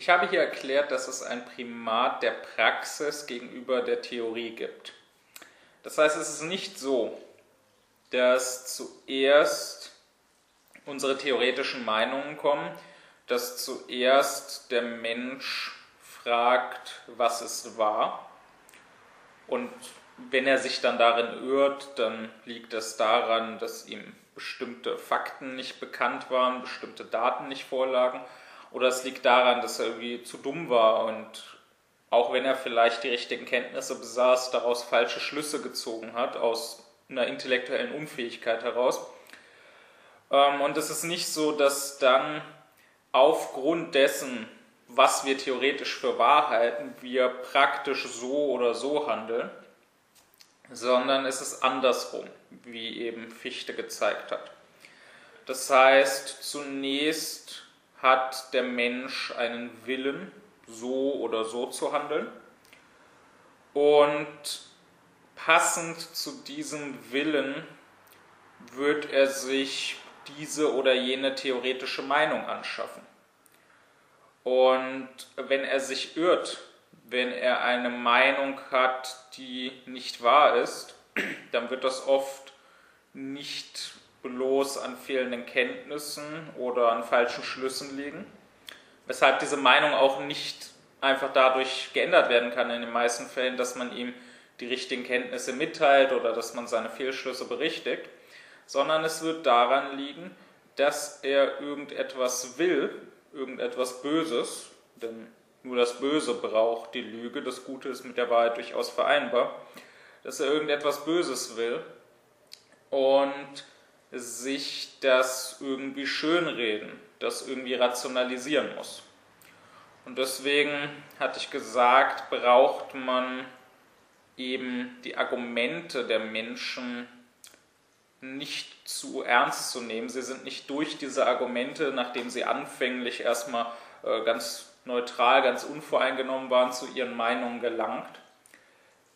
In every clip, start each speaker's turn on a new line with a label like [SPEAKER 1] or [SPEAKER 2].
[SPEAKER 1] Ich habe hier erklärt, dass es ein Primat der Praxis gegenüber der Theorie gibt. Das heißt, es ist nicht so, dass zuerst unsere theoretischen Meinungen kommen, dass zuerst der Mensch fragt, was es war. Und wenn er sich dann darin irrt, dann liegt es daran, dass ihm bestimmte Fakten nicht bekannt waren, bestimmte Daten nicht vorlagen. Oder es liegt daran, dass er irgendwie zu dumm war und auch wenn er vielleicht die richtigen Kenntnisse besaß, daraus falsche Schlüsse gezogen hat, aus einer intellektuellen Unfähigkeit heraus. Ähm, und es ist nicht so, dass dann aufgrund dessen, was wir theoretisch für wahr halten, wir praktisch so oder so handeln, sondern es ist andersrum, wie eben Fichte gezeigt hat. Das heißt, zunächst hat der Mensch einen Willen, so oder so zu handeln. Und passend zu diesem Willen wird er sich diese oder jene theoretische Meinung anschaffen. Und wenn er sich irrt, wenn er eine Meinung hat, die nicht wahr ist, dann wird das oft nicht bloß an fehlenden Kenntnissen oder an falschen Schlüssen liegen, weshalb diese Meinung auch nicht einfach dadurch geändert werden kann in den meisten Fällen, dass man ihm die richtigen Kenntnisse mitteilt oder dass man seine Fehlschlüsse berichtigt, sondern es wird daran liegen, dass er irgendetwas will, irgendetwas Böses, denn nur das Böse braucht die Lüge, das Gute ist mit der Wahrheit durchaus vereinbar, dass er irgendetwas Böses will. Und sich das irgendwie schönreden, das irgendwie rationalisieren muss. Und deswegen hatte ich gesagt, braucht man eben die Argumente der Menschen nicht zu ernst zu nehmen. Sie sind nicht durch diese Argumente, nachdem sie anfänglich erstmal äh, ganz neutral, ganz unvoreingenommen waren, zu ihren Meinungen gelangt,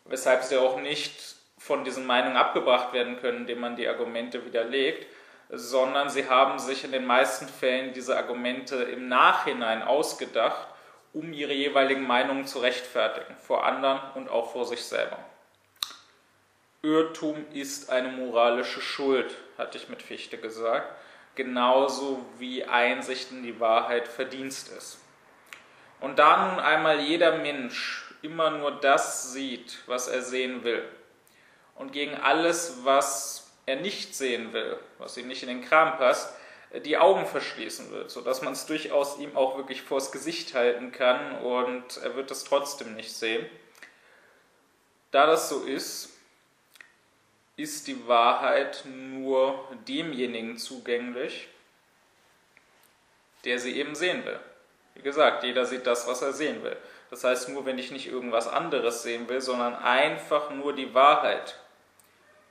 [SPEAKER 1] weshalb sie auch nicht von diesen Meinungen abgebracht werden können, indem man die Argumente widerlegt, sondern sie haben sich in den meisten Fällen diese Argumente im Nachhinein ausgedacht, um ihre jeweiligen Meinungen zu rechtfertigen, vor anderen und auch vor sich selber. Irrtum ist eine moralische Schuld, hatte ich mit Fichte gesagt, genauso wie Einsicht in die Wahrheit Verdienst ist. Und da nun einmal jeder Mensch immer nur das sieht, was er sehen will, und gegen alles, was er nicht sehen will, was ihm nicht in den Kram passt, die Augen verschließen wird, sodass man es durchaus ihm auch wirklich vors Gesicht halten kann und er wird es trotzdem nicht sehen. Da das so ist, ist die Wahrheit nur demjenigen zugänglich, der sie eben sehen will. Wie gesagt, jeder sieht das, was er sehen will. Das heißt, nur wenn ich nicht irgendwas anderes sehen will, sondern einfach nur die Wahrheit,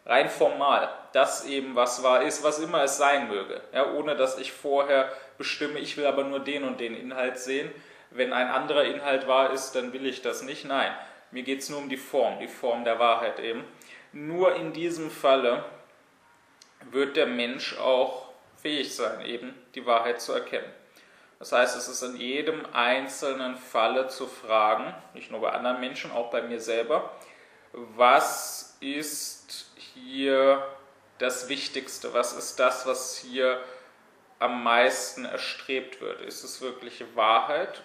[SPEAKER 1] rein formal, das eben was wahr ist, was immer es sein möge, ja, ohne dass ich vorher bestimme, ich will aber nur den und den Inhalt sehen. Wenn ein anderer Inhalt wahr ist, dann will ich das nicht. Nein, mir geht es nur um die Form, die Form der Wahrheit eben. Nur in diesem Falle wird der Mensch auch fähig sein, eben die Wahrheit zu erkennen. Das heißt, es ist in jedem einzelnen Falle zu fragen, nicht nur bei anderen Menschen, auch bei mir selber, was ist hier das Wichtigste? Was ist das, was hier am meisten erstrebt wird? Ist es wirklich Wahrheit?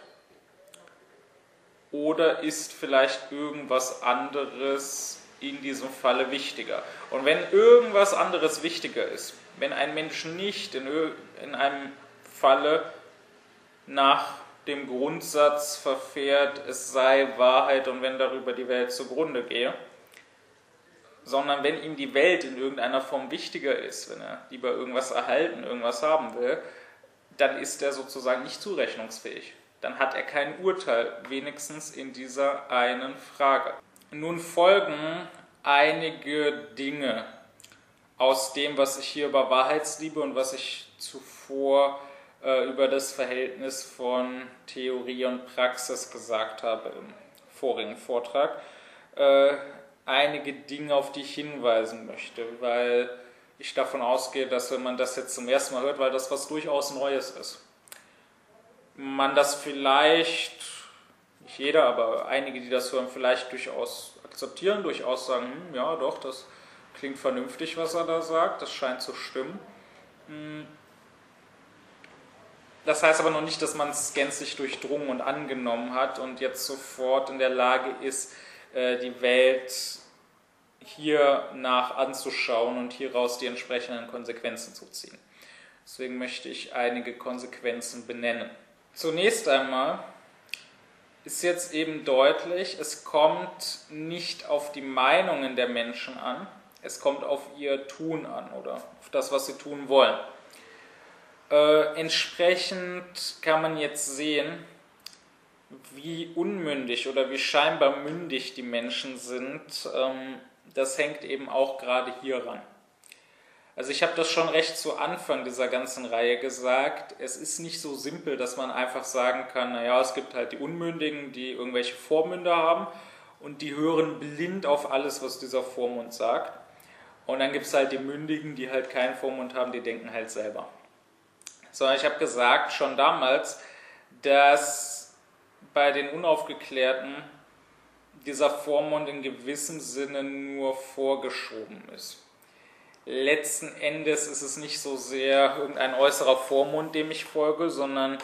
[SPEAKER 1] Oder ist vielleicht irgendwas anderes in diesem Falle wichtiger? Und wenn irgendwas anderes wichtiger ist, wenn ein Mensch nicht in, in einem Falle nach dem Grundsatz verfährt, es sei Wahrheit und wenn darüber die Welt zugrunde gehe, sondern wenn ihm die Welt in irgendeiner Form wichtiger ist, wenn er lieber irgendwas erhalten, irgendwas haben will, dann ist er sozusagen nicht zurechnungsfähig. Dann hat er kein Urteil, wenigstens in dieser einen Frage. Nun folgen einige Dinge aus dem, was ich hier über Wahrheitsliebe und was ich zuvor äh, über das Verhältnis von Theorie und Praxis gesagt habe im vorigen Vortrag. Äh, einige Dinge, auf die ich hinweisen möchte, weil ich davon ausgehe, dass wenn man das jetzt zum ersten Mal hört, weil das was durchaus Neues ist. man das vielleicht, nicht jeder, aber einige, die das hören, vielleicht durchaus akzeptieren, durchaus sagen, hm, ja doch, das klingt vernünftig, was er da sagt, das scheint zu stimmen. Hm. Das heißt aber noch nicht, dass man es gänzlich durchdrungen und angenommen hat und jetzt sofort in der Lage ist, äh, die Welt hier nach anzuschauen und hieraus die entsprechenden Konsequenzen zu ziehen. Deswegen möchte ich einige Konsequenzen benennen. Zunächst einmal ist jetzt eben deutlich, es kommt nicht auf die Meinungen der Menschen an, es kommt auf ihr Tun an oder auf das, was sie tun wollen. Äh, entsprechend kann man jetzt sehen, wie unmündig oder wie scheinbar mündig die Menschen sind. Ähm, das hängt eben auch gerade hier ran. Also ich habe das schon recht zu Anfang dieser ganzen Reihe gesagt. Es ist nicht so simpel, dass man einfach sagen kann, naja, es gibt halt die Unmündigen, die irgendwelche Vormünder haben und die hören blind auf alles, was dieser Vormund sagt. Und dann gibt es halt die Mündigen, die halt keinen Vormund haben, die denken halt selber. Sondern ich habe gesagt schon damals, dass bei den Unaufgeklärten dieser Vormund in gewissem Sinne nur vorgeschoben ist. Letzten Endes ist es nicht so sehr irgendein äußerer Vormund, dem ich folge, sondern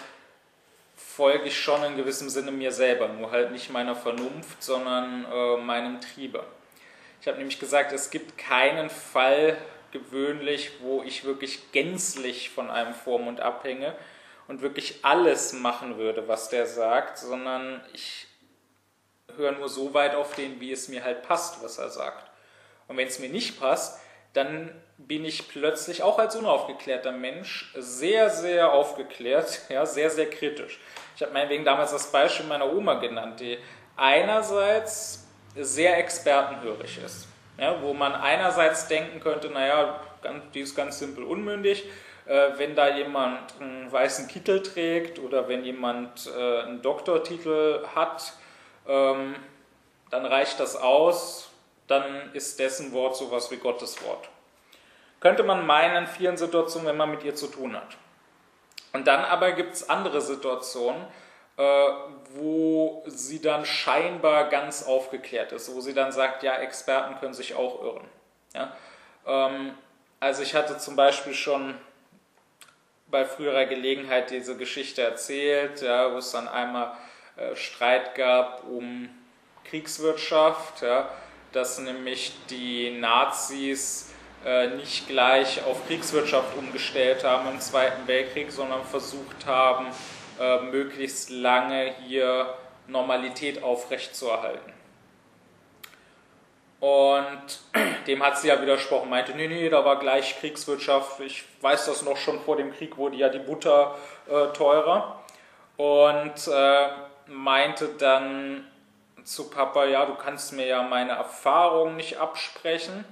[SPEAKER 1] folge ich schon in gewissem Sinne mir selber, nur halt nicht meiner Vernunft, sondern äh, meinem Triebe. Ich habe nämlich gesagt, es gibt keinen Fall gewöhnlich, wo ich wirklich gänzlich von einem Vormund abhänge und wirklich alles machen würde, was der sagt, sondern ich höre nur so weit auf den, wie es mir halt passt, was er sagt. Und wenn es mir nicht passt, dann bin ich plötzlich auch als unaufgeklärter Mensch sehr, sehr aufgeklärt, ja, sehr, sehr kritisch. Ich habe meinetwegen damals das Beispiel meiner Oma genannt, die einerseits sehr expertenhörig ist, ja, wo man einerseits denken könnte, naja, die ist ganz simpel unmündig, äh, wenn da jemand einen weißen Kittel trägt oder wenn jemand äh, einen Doktortitel hat, ähm, dann reicht das aus, dann ist dessen Wort sowas wie Gottes Wort. Könnte man meinen in vielen Situationen, wenn man mit ihr zu tun hat. Und dann aber gibt es andere Situationen, äh, wo sie dann scheinbar ganz aufgeklärt ist, wo sie dann sagt, ja, Experten können sich auch irren. Ja? Ähm, also ich hatte zum Beispiel schon bei früherer Gelegenheit diese Geschichte erzählt, ja, wo es dann einmal Streit gab um Kriegswirtschaft, ja, dass nämlich die Nazis äh, nicht gleich auf Kriegswirtschaft umgestellt haben im Zweiten Weltkrieg, sondern versucht haben, äh, möglichst lange hier Normalität aufrechtzuerhalten. Und dem hat sie ja widersprochen, meinte, nee, nee, da war gleich Kriegswirtschaft. Ich weiß das noch schon vor dem Krieg, wurde ja die Butter äh, teurer. Und äh, meinte dann zu Papa, ja, du kannst mir ja meine Erfahrungen nicht absprechen.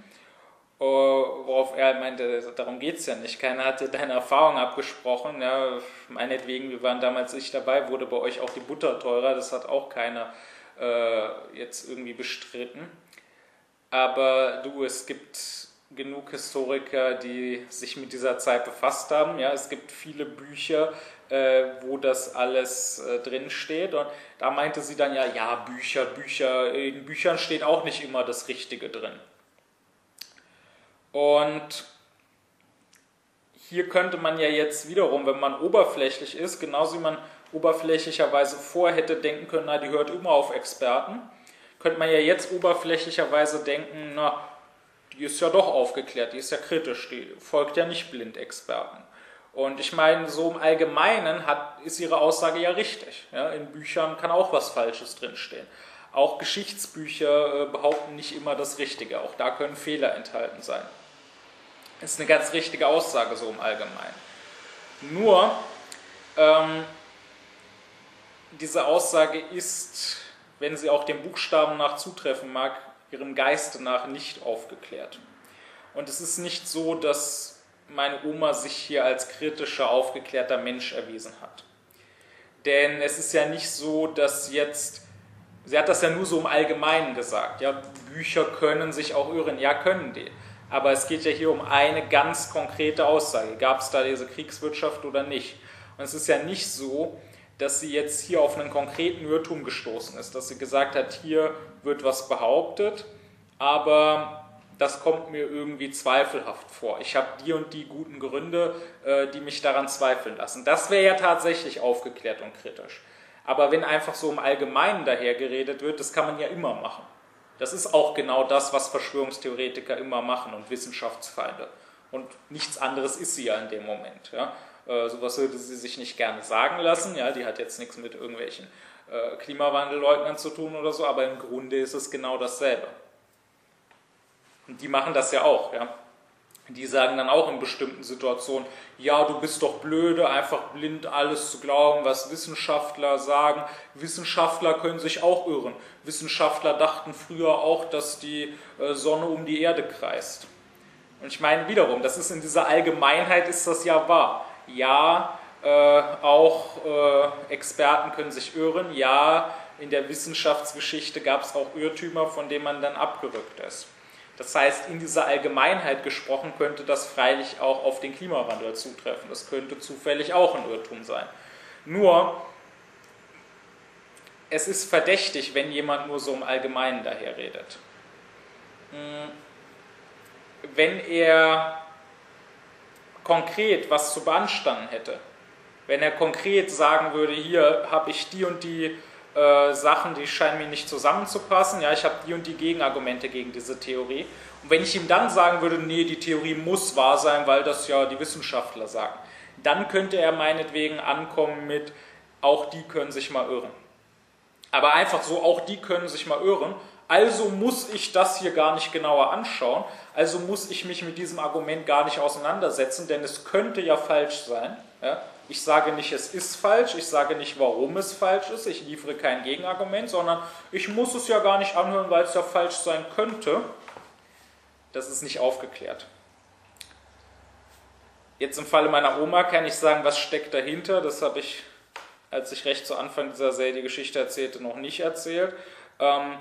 [SPEAKER 1] Uh, worauf er meinte, darum geht es ja nicht. Keiner hat dir deine Erfahrungen abgesprochen. Ja, meinetwegen, wir waren damals nicht dabei, wurde bei euch auch die Butter teurer. Das hat auch keiner uh, jetzt irgendwie bestritten. Aber du, es gibt genug Historiker, die sich mit dieser Zeit befasst haben. Ja, es gibt viele Bücher, äh, wo das alles äh, drin steht. Und da meinte sie dann ja, ja, Bücher, Bücher, in Büchern steht auch nicht immer das Richtige drin. Und hier könnte man ja jetzt wiederum, wenn man oberflächlich ist, genauso wie man oberflächlicherweise vorher hätte denken können, na, die hört immer auf Experten, könnte man ja jetzt oberflächlicherweise denken, na, die ist ja doch aufgeklärt, die ist ja kritisch, die folgt ja nicht blind Experten. Und ich meine, so im Allgemeinen hat, ist ihre Aussage ja richtig. Ja, in Büchern kann auch was Falsches drinstehen. Auch Geschichtsbücher äh, behaupten nicht immer das Richtige. Auch da können Fehler enthalten sein. Ist eine ganz richtige Aussage so im Allgemeinen. Nur, ähm, diese Aussage ist, wenn sie auch dem Buchstaben nach zutreffen mag, ihrem Geiste nach nicht aufgeklärt. Und es ist nicht so, dass meine Oma sich hier als kritischer, aufgeklärter Mensch erwiesen hat. Denn es ist ja nicht so, dass jetzt, sie hat das ja nur so im Allgemeinen gesagt, ja, Bücher können sich auch irren, ja, können die. Aber es geht ja hier um eine ganz konkrete Aussage. Gab es da diese Kriegswirtschaft oder nicht? Und es ist ja nicht so, dass sie jetzt hier auf einen konkreten Irrtum gestoßen ist, dass sie gesagt hat, hier wird was behauptet, aber das kommt mir irgendwie zweifelhaft vor. Ich habe die und die guten Gründe, äh, die mich daran zweifeln lassen. Das wäre ja tatsächlich aufgeklärt und kritisch. Aber wenn einfach so im Allgemeinen daher geredet wird, das kann man ja immer machen. Das ist auch genau das, was Verschwörungstheoretiker immer machen und Wissenschaftsfeinde. Und nichts anderes ist sie ja in dem Moment. Ja. Äh, sowas würde sie sich nicht gerne sagen lassen. Ja, die hat jetzt nichts mit irgendwelchen äh, Klimawandelleugnern zu tun oder so, aber im Grunde ist es genau dasselbe. Und die machen das ja auch. Ja. Die sagen dann auch in bestimmten Situationen, ja, du bist doch blöde, einfach blind alles zu glauben, was Wissenschaftler sagen. Wissenschaftler können sich auch irren. Wissenschaftler dachten früher auch, dass die äh, Sonne um die Erde kreist. Und ich meine wiederum, das ist in dieser Allgemeinheit ist das ja wahr. Ja, äh, auch äh, Experten können sich irren. Ja, in der Wissenschaftsgeschichte gab es auch Irrtümer, von denen man dann abgerückt ist. Das heißt, in dieser Allgemeinheit gesprochen könnte das freilich auch auf den Klimawandel zutreffen. Das könnte zufällig auch ein Irrtum sein. Nur, es ist verdächtig, wenn jemand nur so im Allgemeinen daher redet. Hm, wenn er konkret was zu beanstanden hätte, wenn er konkret sagen würde, hier habe ich die und die äh, Sachen, die scheinen mir nicht zusammenzupassen. Ja, ich habe die und die Gegenargumente gegen diese Theorie. Und wenn ich ihm dann sagen würde, nee, die Theorie muss wahr sein, weil das ja die Wissenschaftler sagen, dann könnte er meinetwegen ankommen mit, auch die können sich mal irren. Aber einfach so, auch die können sich mal irren. Also muss ich das hier gar nicht genauer anschauen. Also muss ich mich mit diesem Argument gar nicht auseinandersetzen, denn es könnte ja falsch sein. Ja? Ich sage nicht, es ist falsch, ich sage nicht, warum es falsch ist, ich liefere kein Gegenargument, sondern ich muss es ja gar nicht anhören, weil es ja falsch sein könnte. Das ist nicht aufgeklärt. Jetzt im Falle meiner Oma kann ich sagen, was steckt dahinter. Das habe ich, als ich recht zu Anfang dieser Serie die Geschichte erzählte, noch nicht erzählt. Ähm,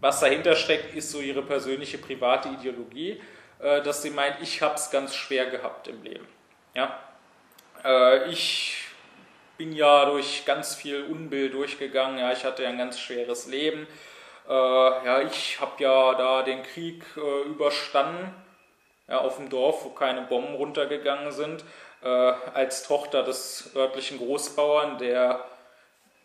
[SPEAKER 1] was dahinter steckt, ist so ihre persönliche private Ideologie, äh, dass sie meint, ich habe es ganz schwer gehabt im Leben. Ja? Äh, ich bin ja durch ganz viel Unbill durchgegangen. Ja, ich hatte ja ein ganz schweres Leben. Äh, ja, ich habe ja da den Krieg äh, überstanden. Ja, auf dem Dorf, wo keine Bomben runtergegangen sind, äh, als Tochter des örtlichen Großbauern, der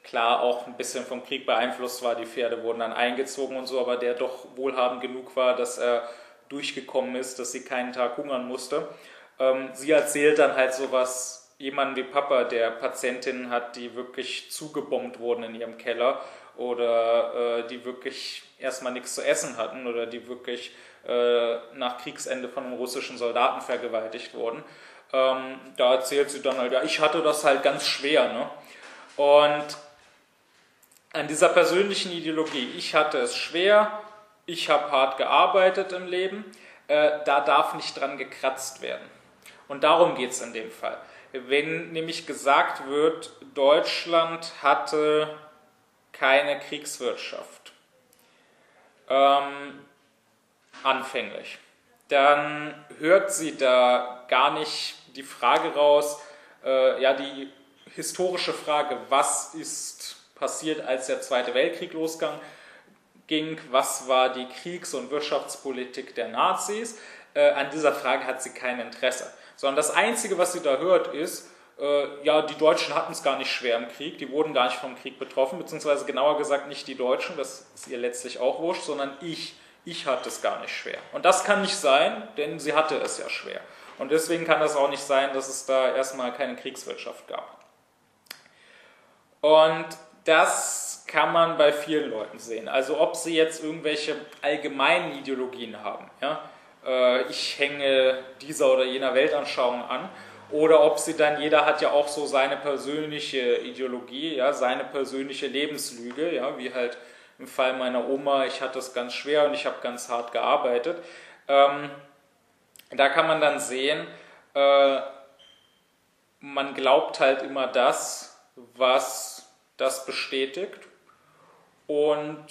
[SPEAKER 1] klar auch ein bisschen vom Krieg beeinflusst war. Die Pferde wurden dann eingezogen und so, aber der doch wohlhabend genug war, dass er durchgekommen ist, dass sie keinen Tag hungern musste. Ähm, sie erzählt dann halt sowas jemanden wie Papa, der Patientinnen hat, die wirklich zugebombt wurden in ihrem Keller oder äh, die wirklich erstmal nichts zu essen hatten oder die wirklich äh, nach Kriegsende von einem russischen Soldaten vergewaltigt wurden. Ähm, da erzählt sie dann halt, ja, ich hatte das halt ganz schwer. Ne? Und an dieser persönlichen Ideologie, ich hatte es schwer, ich habe hart gearbeitet im Leben, äh, da darf nicht dran gekratzt werden. Und darum geht es in dem Fall wenn nämlich gesagt wird, Deutschland hatte keine Kriegswirtschaft. Ähm, anfänglich. Dann hört sie da gar nicht die Frage raus, äh, ja, die historische Frage, was ist passiert, als der Zweite Weltkrieg losging, was war die Kriegs- und Wirtschaftspolitik der Nazis. Äh, an dieser Frage hat sie kein Interesse sondern das Einzige, was sie da hört, ist, äh, ja, die Deutschen hatten es gar nicht schwer im Krieg, die wurden gar nicht vom Krieg betroffen, beziehungsweise genauer gesagt nicht die Deutschen, das ist ihr letztlich auch wurscht, sondern ich, ich hatte es gar nicht schwer. Und das kann nicht sein, denn sie hatte es ja schwer. Und deswegen kann das auch nicht sein, dass es da erstmal keine Kriegswirtschaft gab. Und das kann man bei vielen Leuten sehen. Also ob sie jetzt irgendwelche allgemeinen Ideologien haben. Ja? äh, ich hänge dieser oder jener Weltanschauung an. Oder ob sie dann, jeder hat ja auch so seine persönliche Ideologie, ja, seine persönliche Lebenslüge, ja, wie halt im Fall meiner Oma, ich hatte es ganz schwer und ich habe ganz hart gearbeitet. Ähm, da kann man dann sehen, äh, man glaubt halt immer das, was das bestätigt und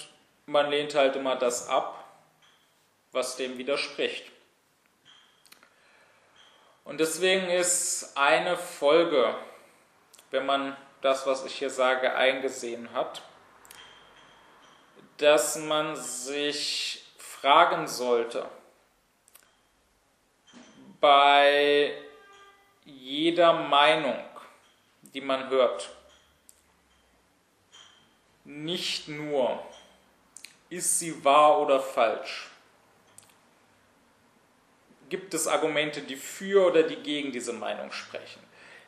[SPEAKER 1] man lehnt halt immer das ab, was dem widerspricht. Und deswegen ist eine Folge, wenn man das, was ich hier sage, eingesehen hat, dass man sich fragen sollte, bei jeder Meinung, die man hört, nicht nur, ist sie wahr oder falsch? Gibt es Argumente, die für oder die gegen diese Meinung sprechen?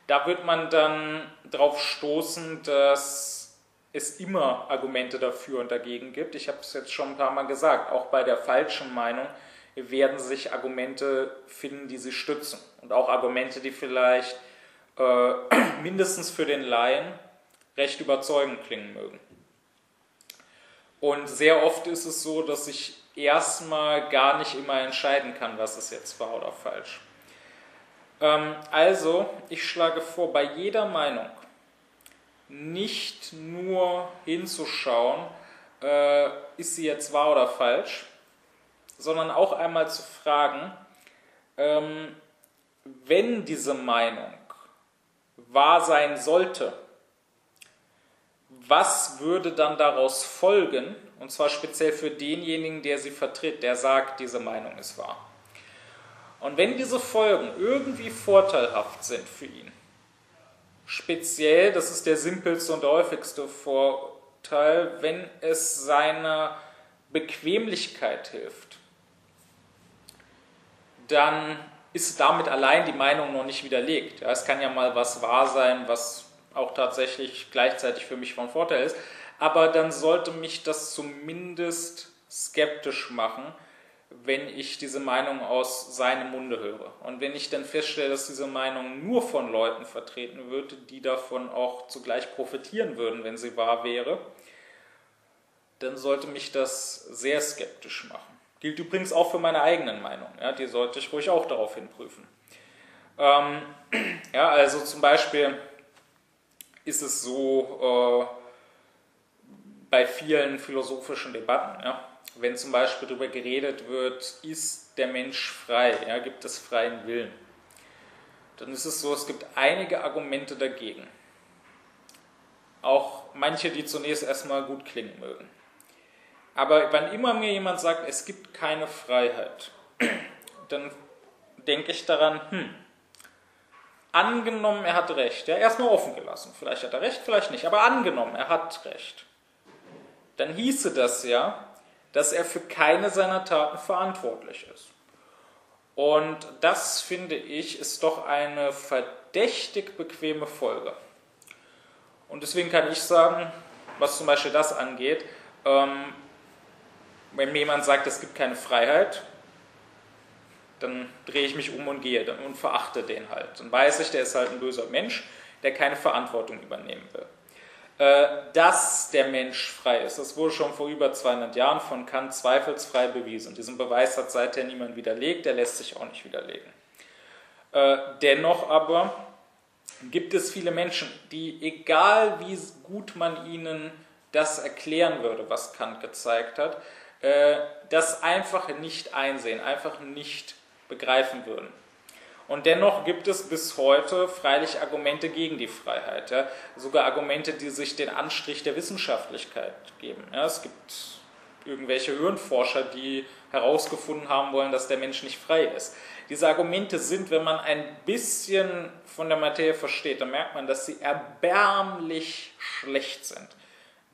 [SPEAKER 1] Da wird man dann darauf stoßen, dass es immer Argumente dafür und dagegen gibt. Ich habe es jetzt schon ein paar Mal gesagt, auch bei der falschen Meinung werden sich Argumente finden, die sie stützen. Und auch Argumente, die vielleicht äh, mindestens für den Laien recht überzeugend klingen mögen. Und sehr oft ist es so, dass ich erstmal gar nicht immer entscheiden kann, was es jetzt war oder falsch. Ähm, also, ich schlage vor, bei jeder Meinung nicht nur hinzuschauen, äh, ist sie jetzt wahr oder falsch, sondern auch einmal zu fragen, ähm, wenn diese Meinung wahr sein sollte, was würde dann daraus folgen, und zwar speziell für denjenigen, der sie vertritt, der sagt, diese Meinung ist wahr. Und wenn diese Folgen irgendwie vorteilhaft sind für ihn, speziell, das ist der simpelste und häufigste Vorteil, wenn es seiner Bequemlichkeit hilft, dann ist damit allein die Meinung noch nicht widerlegt. Ja, es kann ja mal was wahr sein, was auch tatsächlich gleichzeitig für mich von Vorteil ist, aber dann sollte mich das zumindest skeptisch machen, wenn ich diese Meinung aus seinem Munde höre. Und wenn ich dann feststelle, dass diese Meinung nur von Leuten vertreten wird, die davon auch zugleich profitieren würden, wenn sie wahr wäre, dann sollte mich das sehr skeptisch machen. Gilt übrigens auch für meine eigenen Meinungen. Ja, die sollte ich ruhig auch daraufhin prüfen. Ähm, ja, also zum Beispiel ist es so äh, bei vielen philosophischen Debatten, ja, wenn zum Beispiel darüber geredet wird, ist der Mensch frei, ja, gibt es freien Willen, dann ist es so, es gibt einige Argumente dagegen. Auch manche, die zunächst erstmal gut klingen mögen. Aber wann immer mir jemand sagt, es gibt keine Freiheit, dann denke ich daran, hm, angenommen, er hat recht, ja, erstmal offen gelassen, vielleicht hat er recht, vielleicht nicht, aber angenommen, er hat recht, dann hieße das ja, dass er für keine seiner Taten verantwortlich ist. Und das, finde ich, ist doch eine verdächtig bequeme Folge. Und deswegen kann ich sagen, was zum Beispiel das angeht, ähm, wenn mir jemand sagt, es gibt keine Freiheit, dann drehe ich mich um und gehe und verachte den halt. Dann weiß ich, der ist halt ein böser Mensch, der keine Verantwortung übernehmen will. Äh, dass der Mensch frei ist, das wurde schon vor über 200 Jahren von Kant zweifelsfrei bewiesen. Diesen Beweis hat seither niemand widerlegt, der lässt sich auch nicht widerlegen. Äh, dennoch aber gibt es viele Menschen, die, egal wie gut man ihnen das erklären würde, was Kant gezeigt hat, äh, das einfach nicht einsehen, einfach nicht begreifen würden. Und dennoch gibt es bis heute freilich Argumente gegen die Freiheit, ja? sogar Argumente, die sich den Anstrich der Wissenschaftlichkeit geben. Ja? Es gibt irgendwelche Hirnforscher, die herausgefunden haben wollen, dass der Mensch nicht frei ist. Diese Argumente sind, wenn man ein bisschen von der Materie versteht, dann merkt man, dass sie erbärmlich schlecht sind.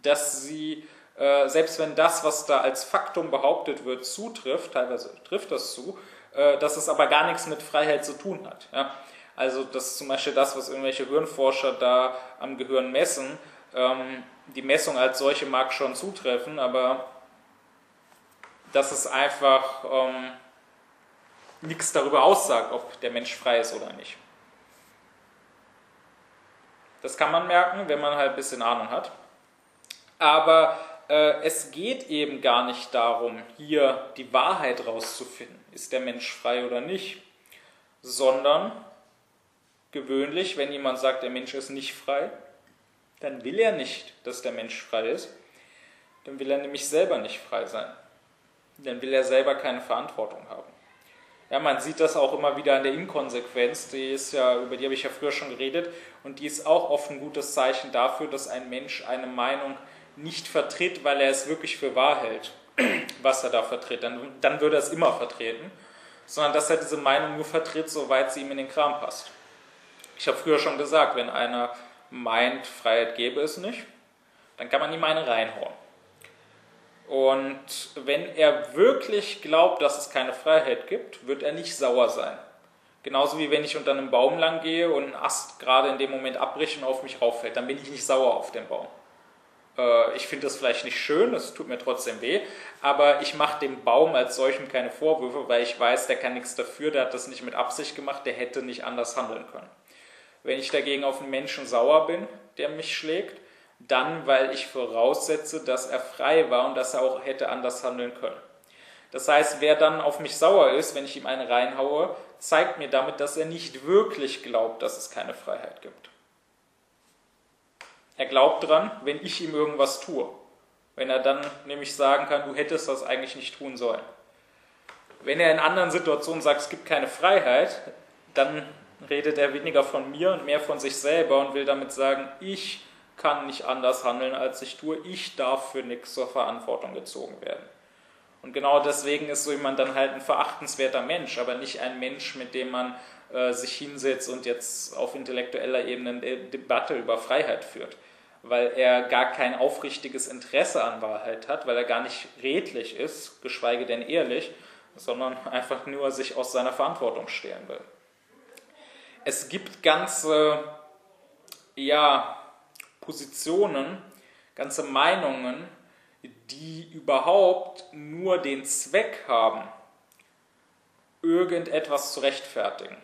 [SPEAKER 1] Dass sie äh, selbst wenn das, was da als Faktum behauptet wird, zutrifft, teilweise trifft das zu, äh, dass es aber gar nichts mit Freiheit zu tun hat. Ja? Also das ist zum Beispiel das, was irgendwelche Hirnforscher da am Gehirn messen. Ähm, die Messung als solche mag schon zutreffen, aber dass es einfach ähm, nichts darüber aussagt, ob der Mensch frei ist oder nicht. Das kann man merken, wenn man halt ein bisschen Ahnung hat. Aber äh, es geht eben gar nicht darum, hier die Wahrheit rauszufinden, ist der Mensch frei oder nicht, sondern gewöhnlich, wenn jemand sagt, der Mensch ist nicht frei, dann will er nicht, dass der Mensch frei ist, dann will er nämlich selber nicht frei sein. Dann will er selber keine Verantwortung haben. Ja, man sieht das auch immer wieder an der Inkonsequenz, die ist ja, über die habe ich ja früher schon geredet, und die ist auch oft ein gutes Zeichen dafür, dass ein Mensch eine Meinung nicht vertritt, weil er es wirklich für wahr hält, was er da vertritt. Dann, dann würde er es immer vertreten, sondern dass er diese Meinung nur vertritt, soweit sie ihm in den Kram passt. Ich habe früher schon gesagt, wenn einer meint, Freiheit gäbe es nicht, dann kann man ihm eine reinhauen. Und wenn er wirklich glaubt, dass es keine Freiheit gibt, wird er nicht sauer sein. Genauso wie wenn ich unter einem Baum lang gehe und ein Ast gerade in dem Moment abbricht und auf mich rauffällt, dann bin ich nicht sauer auf den Baum. Äh, ich finde das vielleicht nicht schön, es tut mir trotzdem weh, aber ich mache dem Baum als solchem keine Vorwürfe, weil ich weiß, der kann nichts dafür, der hat das nicht mit Absicht gemacht, der hätte nicht anders handeln können. Wenn ich dagegen auf einen Menschen sauer bin, der mich schlägt, dann, weil ich voraussetze, dass er frei war und dass er auch hätte anders handeln können. Das heißt, wer dann auf mich sauer ist, wenn ich ihm einen reinhaue, zeigt mir damit, dass er nicht wirklich glaubt, dass es keine Freiheit gibt. Er glaubt dran, wenn ich ihm irgendwas tue. Wenn er dann nämlich sagen kann, du hättest das eigentlich nicht tun sollen. Wenn er in anderen Situationen sagt, es gibt keine Freiheit, dann redet er weniger von mir und mehr von sich selber und will damit sagen, ich kann nicht anders handeln, als ich tue. Ich darf für nichts zur Verantwortung gezogen werden. Und genau deswegen ist so jemand dann halt ein verachtenswerter Mensch, aber nicht ein Mensch, mit dem man äh, sich hinsetzt und jetzt auf intellektueller Ebene eine Debatte über Freiheit führt. Weil er gar kein aufrichtiges Interesse an Wahrheit hat, weil er gar nicht redlich ist, geschweige denn ehrlich, sondern einfach nur sich aus seiner Verantwortung stehlen will. Es gibt ganze, ja, Positionen, ganze Meinungen, die überhaupt nur den Zweck haben, irgendetwas zu rechtfertigen,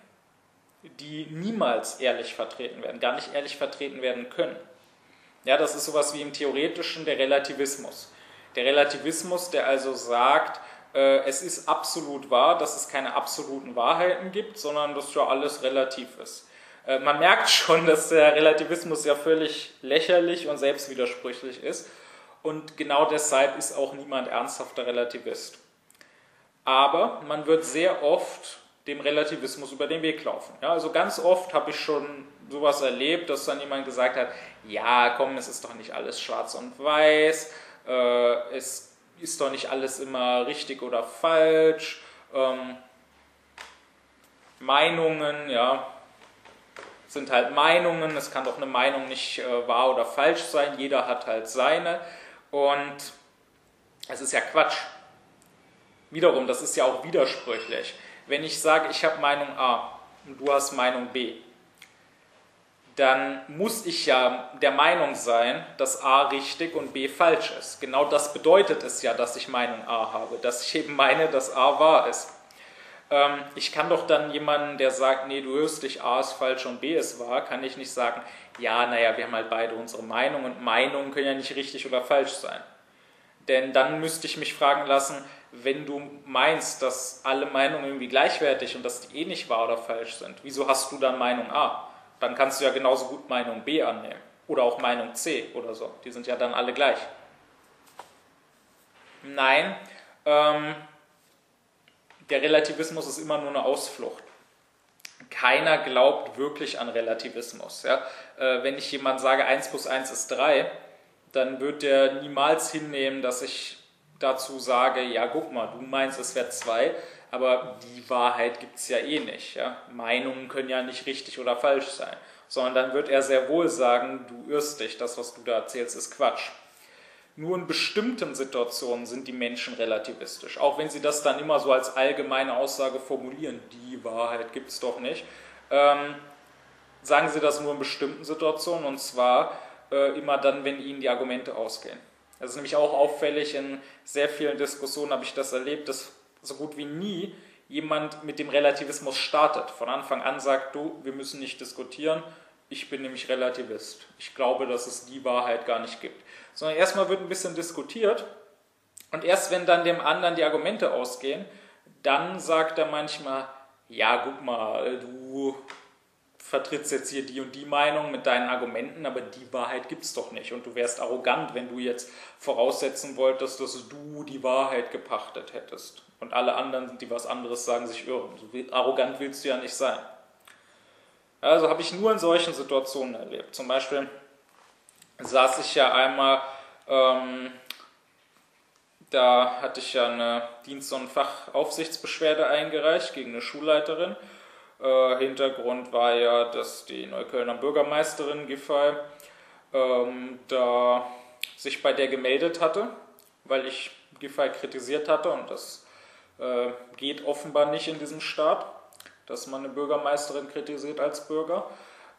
[SPEAKER 1] die niemals ehrlich vertreten werden, gar nicht ehrlich vertreten werden können. Ja, das ist sowas wie im Theoretischen der Relativismus. Der Relativismus, der also sagt, äh, es ist absolut wahr, dass es keine absoluten Wahrheiten gibt, sondern dass ja alles relativ ist. Äh, man merkt schon, dass der Relativismus ja völlig lächerlich und selbstwidersprüchlich ist. Und genau deshalb ist auch niemand ernsthafter Relativist. Aber man wird sehr oft dem Relativismus über den Weg laufen. Ja, also ganz oft habe ich schon sowas erlebt, dass dann jemand gesagt hat, ja, komm, es ist doch nicht alles schwarz und weiß, äh, es ist doch nicht alles immer richtig oder falsch. Ähm, Meinungen, ja, sind halt Meinungen, es kann doch eine Meinung nicht äh, wahr oder falsch sein, jeder hat halt seine und es ist ja Quatsch. Wiederum, das ist ja auch widersprüchlich. Wenn ich sage, ich habe Meinung A und du hast Meinung B, dann muss ich ja der Meinung sein, dass A richtig und B falsch ist. Genau das bedeutet es ja, dass ich Meinung A habe, dass ich eben meine, dass A wahr ist. Ähm, ich kann doch dann jemanden, der sagt, nee, du hörst dich, A ist falsch und B ist wahr, kann ich nicht sagen, ja, naja, wir haben halt beide unsere Meinung und Meinungen können ja nicht richtig oder falsch sein. Denn dann müsste ich mich fragen lassen, wenn du meinst, dass alle Meinungen irgendwie gleichwertig und dass die eh nicht wahr oder falsch sind, wieso hast du dann Meinung A? Dann kannst du ja genauso gut Meinung B annehmen. Oder auch Meinung C oder so. Die sind ja dann alle gleich. Nein, ähm, der Relativismus ist immer nur eine Ausflucht. Keiner glaubt wirklich an Relativismus. Ja? Äh, wenn ich jemand sage, 1 plus 1 ist 3, dann wird der niemals hinnehmen, dass ich dazu sage, ja, guck mal, du meinst, es wäre 2, aber die Wahrheit gibt es ja eh nicht. Ja? Meinungen können ja nicht richtig oder falsch sein. Sondern dann wird er sehr wohl sagen, du irrst dich, das, was du da erzählst, ist Quatsch. Nur in bestimmten Situationen sind die Menschen relativistisch. Auch wenn sie das dann immer so als allgemeine Aussage formulieren, die Wahrheit gibt es doch nicht, ähm, sagen sie das nur in bestimmten Situationen und zwar äh, immer dann, wenn ihnen die Argumente ausgehen. Das ist nämlich auch auffällig, in sehr vielen Diskussionen habe ich das erlebt, dass so gut wie nie jemand mit dem Relativismus startet. Von Anfang an sagt, du, wir müssen nicht diskutieren, ich bin nämlich Relativist. Ich glaube, dass es die Wahrheit gar nicht gibt sondern erstmal wird ein bisschen diskutiert und erst wenn dann dem anderen die Argumente ausgehen, dann sagt er manchmal, ja, guck mal, du vertrittst jetzt hier die und die Meinung mit deinen Argumenten, aber die Wahrheit gibt es doch nicht. Und du wärst arrogant, wenn du jetzt voraussetzen wolltest, dass du die Wahrheit gepachtet hättest. Und alle anderen, die was anderes sagen, sich irren. So arrogant willst du ja nicht sein. Also habe ich nur in solchen Situationen erlebt. Zum Beispiel saß ich ja einmal, ähm, da hatte ich ja eine Dienst- und Fachaufsichtsbeschwerde eingereicht gegen eine Schulleiterin. Äh, Hintergrund war ja, dass die Neuköllner Bürgermeisterin Giffey ähm, da sich bei der gemeldet hatte, weil ich Giffey kritisiert hatte und das geht offenbar nicht in diesem Staat, dass man eine Bürgermeisterin kritisiert als Bürger.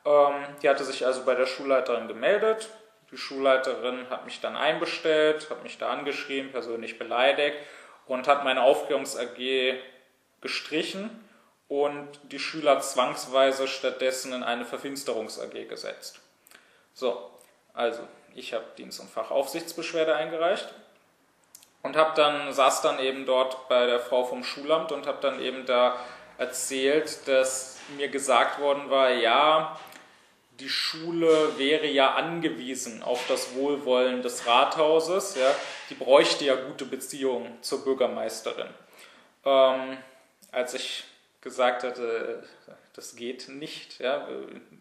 [SPEAKER 1] Ähm, die hatte sich also bei der Schulleiterin gemeldet. Die Schulleiterin hat mich dann einbestellt, hat mich da angeschrieben, persönlich beleidigt und hat meine Aufklärungs-AG gestrichen und die Schüler zwangsweise stattdessen in eine Verfinsterungs-AG gesetzt. So, also ich habe Dienst- und Fachaufsichtsbeschwerde eingereicht und habe dann saß dann eben dort bei der Frau vom Schulamt und habe dann eben da erzählt, dass mir gesagt worden war, ja, die Schule wäre ja angewiesen auf das Wohlwollen des Rathauses, ja, die bräuchte ja gute Beziehungen zur Bürgermeisterin. Ähm, als ich gesagt hatte, das geht nicht, ja,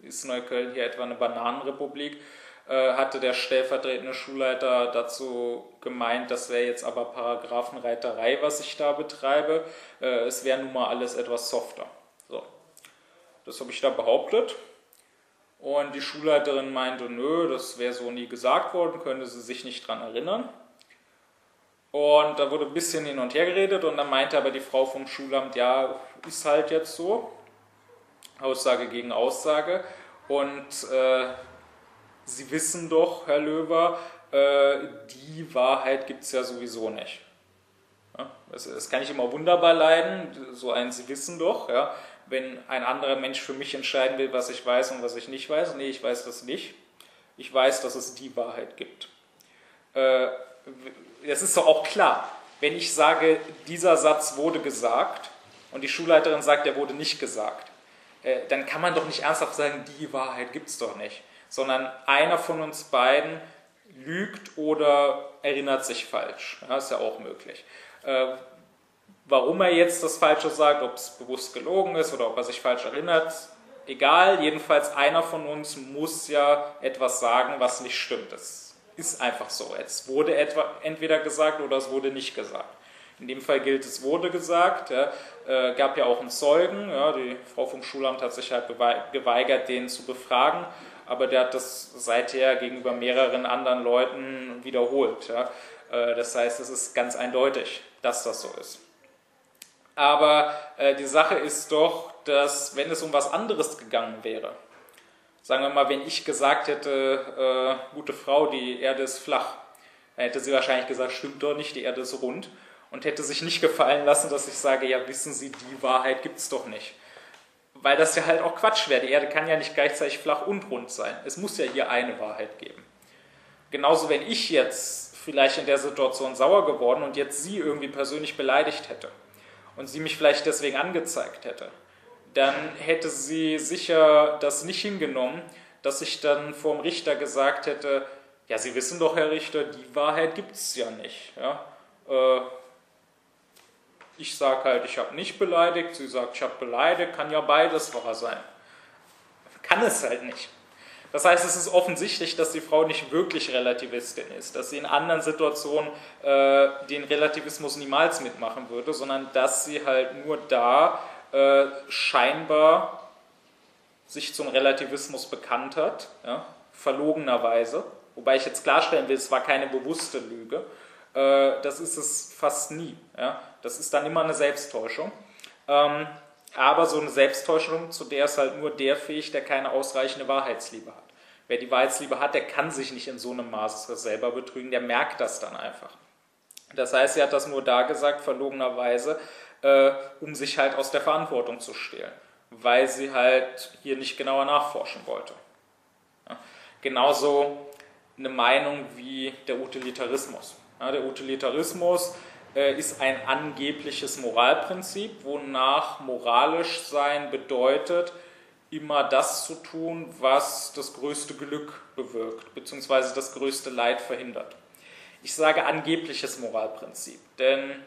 [SPEAKER 1] ist Neukölln hier etwa eine Bananenrepublik, äh, hatte der stellvertretende Schulleiter dazu gemeint, das wäre jetzt aber Paragraphenreiterei, was ich da betreibe. Äh, es wäre nun mal alles etwas softer. So. Das habe ich da behauptet. Und die Schulleiterin meinte, nö, das wäre so nie gesagt worden, könnte sie sich nicht dran erinnern. Und da wurde ein bisschen hin und her geredet und dann meinte aber die Frau vom Schulamt, ja, ist halt jetzt so. Aussage gegen Aussage. Und äh, Sie wissen doch, Herr Löwer, äh, die Wahrheit gibt es ja sowieso nicht. Das, kann ich immer wunderbar leiden, so ein Sie wissen doch, ja, wenn ein anderer Mensch für mich entscheiden will, was ich weiß und was ich nicht weiß. Nee, ich weiß das nicht. Ich weiß, dass es die Wahrheit gibt. Äh, das ist doch auch klar. Wenn ich sage, dieser Satz wurde gesagt und die Schulleiterin sagt, der wurde nicht gesagt, äh, dann kann man doch nicht ernsthaft sagen, die Wahrheit gibt es doch nicht sondern einer von uns beiden lügt oder erinnert sich falsch. Ja, ist ja auch möglich. Äh, warum er jetzt das Falsche sagt, ob es bewusst gelogen ist oder ob er sich falsch erinnert, egal. Jedenfalls einer von uns muss ja etwas sagen, was nicht stimmt. Das ist einfach so. Es wurde etwa, entweder gesagt oder es wurde nicht gesagt. In dem Fall gilt, es wurde gesagt. Ja, äh, gab ja auch einen Zeugen. Ja, die Frau vom Schulamt hat sich halt geweigert, den zu befragen aber der hat das seither gegenüber mehreren anderen Leuten wiederholt. Ja. Äh, das heißt, es ist ganz eindeutig, dass das so ist. Aber äh, die Sache ist doch, dass wenn es um was anderes gegangen wäre, sagen wir mal, wenn ich gesagt hätte, äh, gute Frau, die Erde ist flach, dann hätte sie wahrscheinlich gesagt, stimmt doch nicht, die Erde ist rund und hätte sich nicht gefallen lassen, dass ich sage, ja, wissen Sie, die Wahrheit gibt es doch nicht weil das ja halt auch Quatsch wäre. Die Erde kann ja nicht gleichzeitig flach und rund sein. Es muss ja hier eine Wahrheit geben. Genauso, wenn ich jetzt vielleicht in der Situation sauer geworden und jetzt sie irgendwie persönlich beleidigt hätte und sie mich vielleicht deswegen angezeigt hätte, dann hätte sie sicher das nicht hingenommen, dass ich dann vor dem Richter gesagt hätte, ja, Sie wissen doch, Herr Richter, die Wahrheit gibt es ja nicht. Ja? Äh, ich sage halt, ich habe nicht beleidigt, sie sagt, ich habe beleidigt, kann ja beides wahr sein. Kann es halt nicht. Das heißt, es ist offensichtlich, dass die Frau nicht wirklich Relativistin ist, dass sie in anderen Situationen äh, den Relativismus niemals mitmachen würde, sondern dass sie halt nur da äh, scheinbar sich zum Relativismus bekannt hat, ja, verlogenerweise. Wobei ich jetzt klarstellen will, es war keine bewusste Lüge. Äh, das ist es fast nie. Ja. Das ist dann immer eine Selbsttäuschung. Ähm, aber so eine Selbsttäuschung, zu der ist halt nur der fähig, der keine ausreichende Wahrheitsliebe hat. Wer die Wahrheitsliebe hat, der kann sich nicht in so einem Maße selber betrügen, der merkt das dann einfach. Das heißt, sie hat das nur da gesagt, verlogenerweise, äh, um sich halt aus der Verantwortung zu stehlen, weil sie halt hier nicht genauer nachforschen wollte. Ja. Genauso eine Meinung wie der Utilitarismus. Ja, der Utilitarismus ist ein angebliches Moralprinzip, wonach moralisch sein bedeutet, immer das zu tun, was das größte Glück bewirkt, beziehungsweise das größte Leid verhindert. Ich sage angebliches Moralprinzip, denn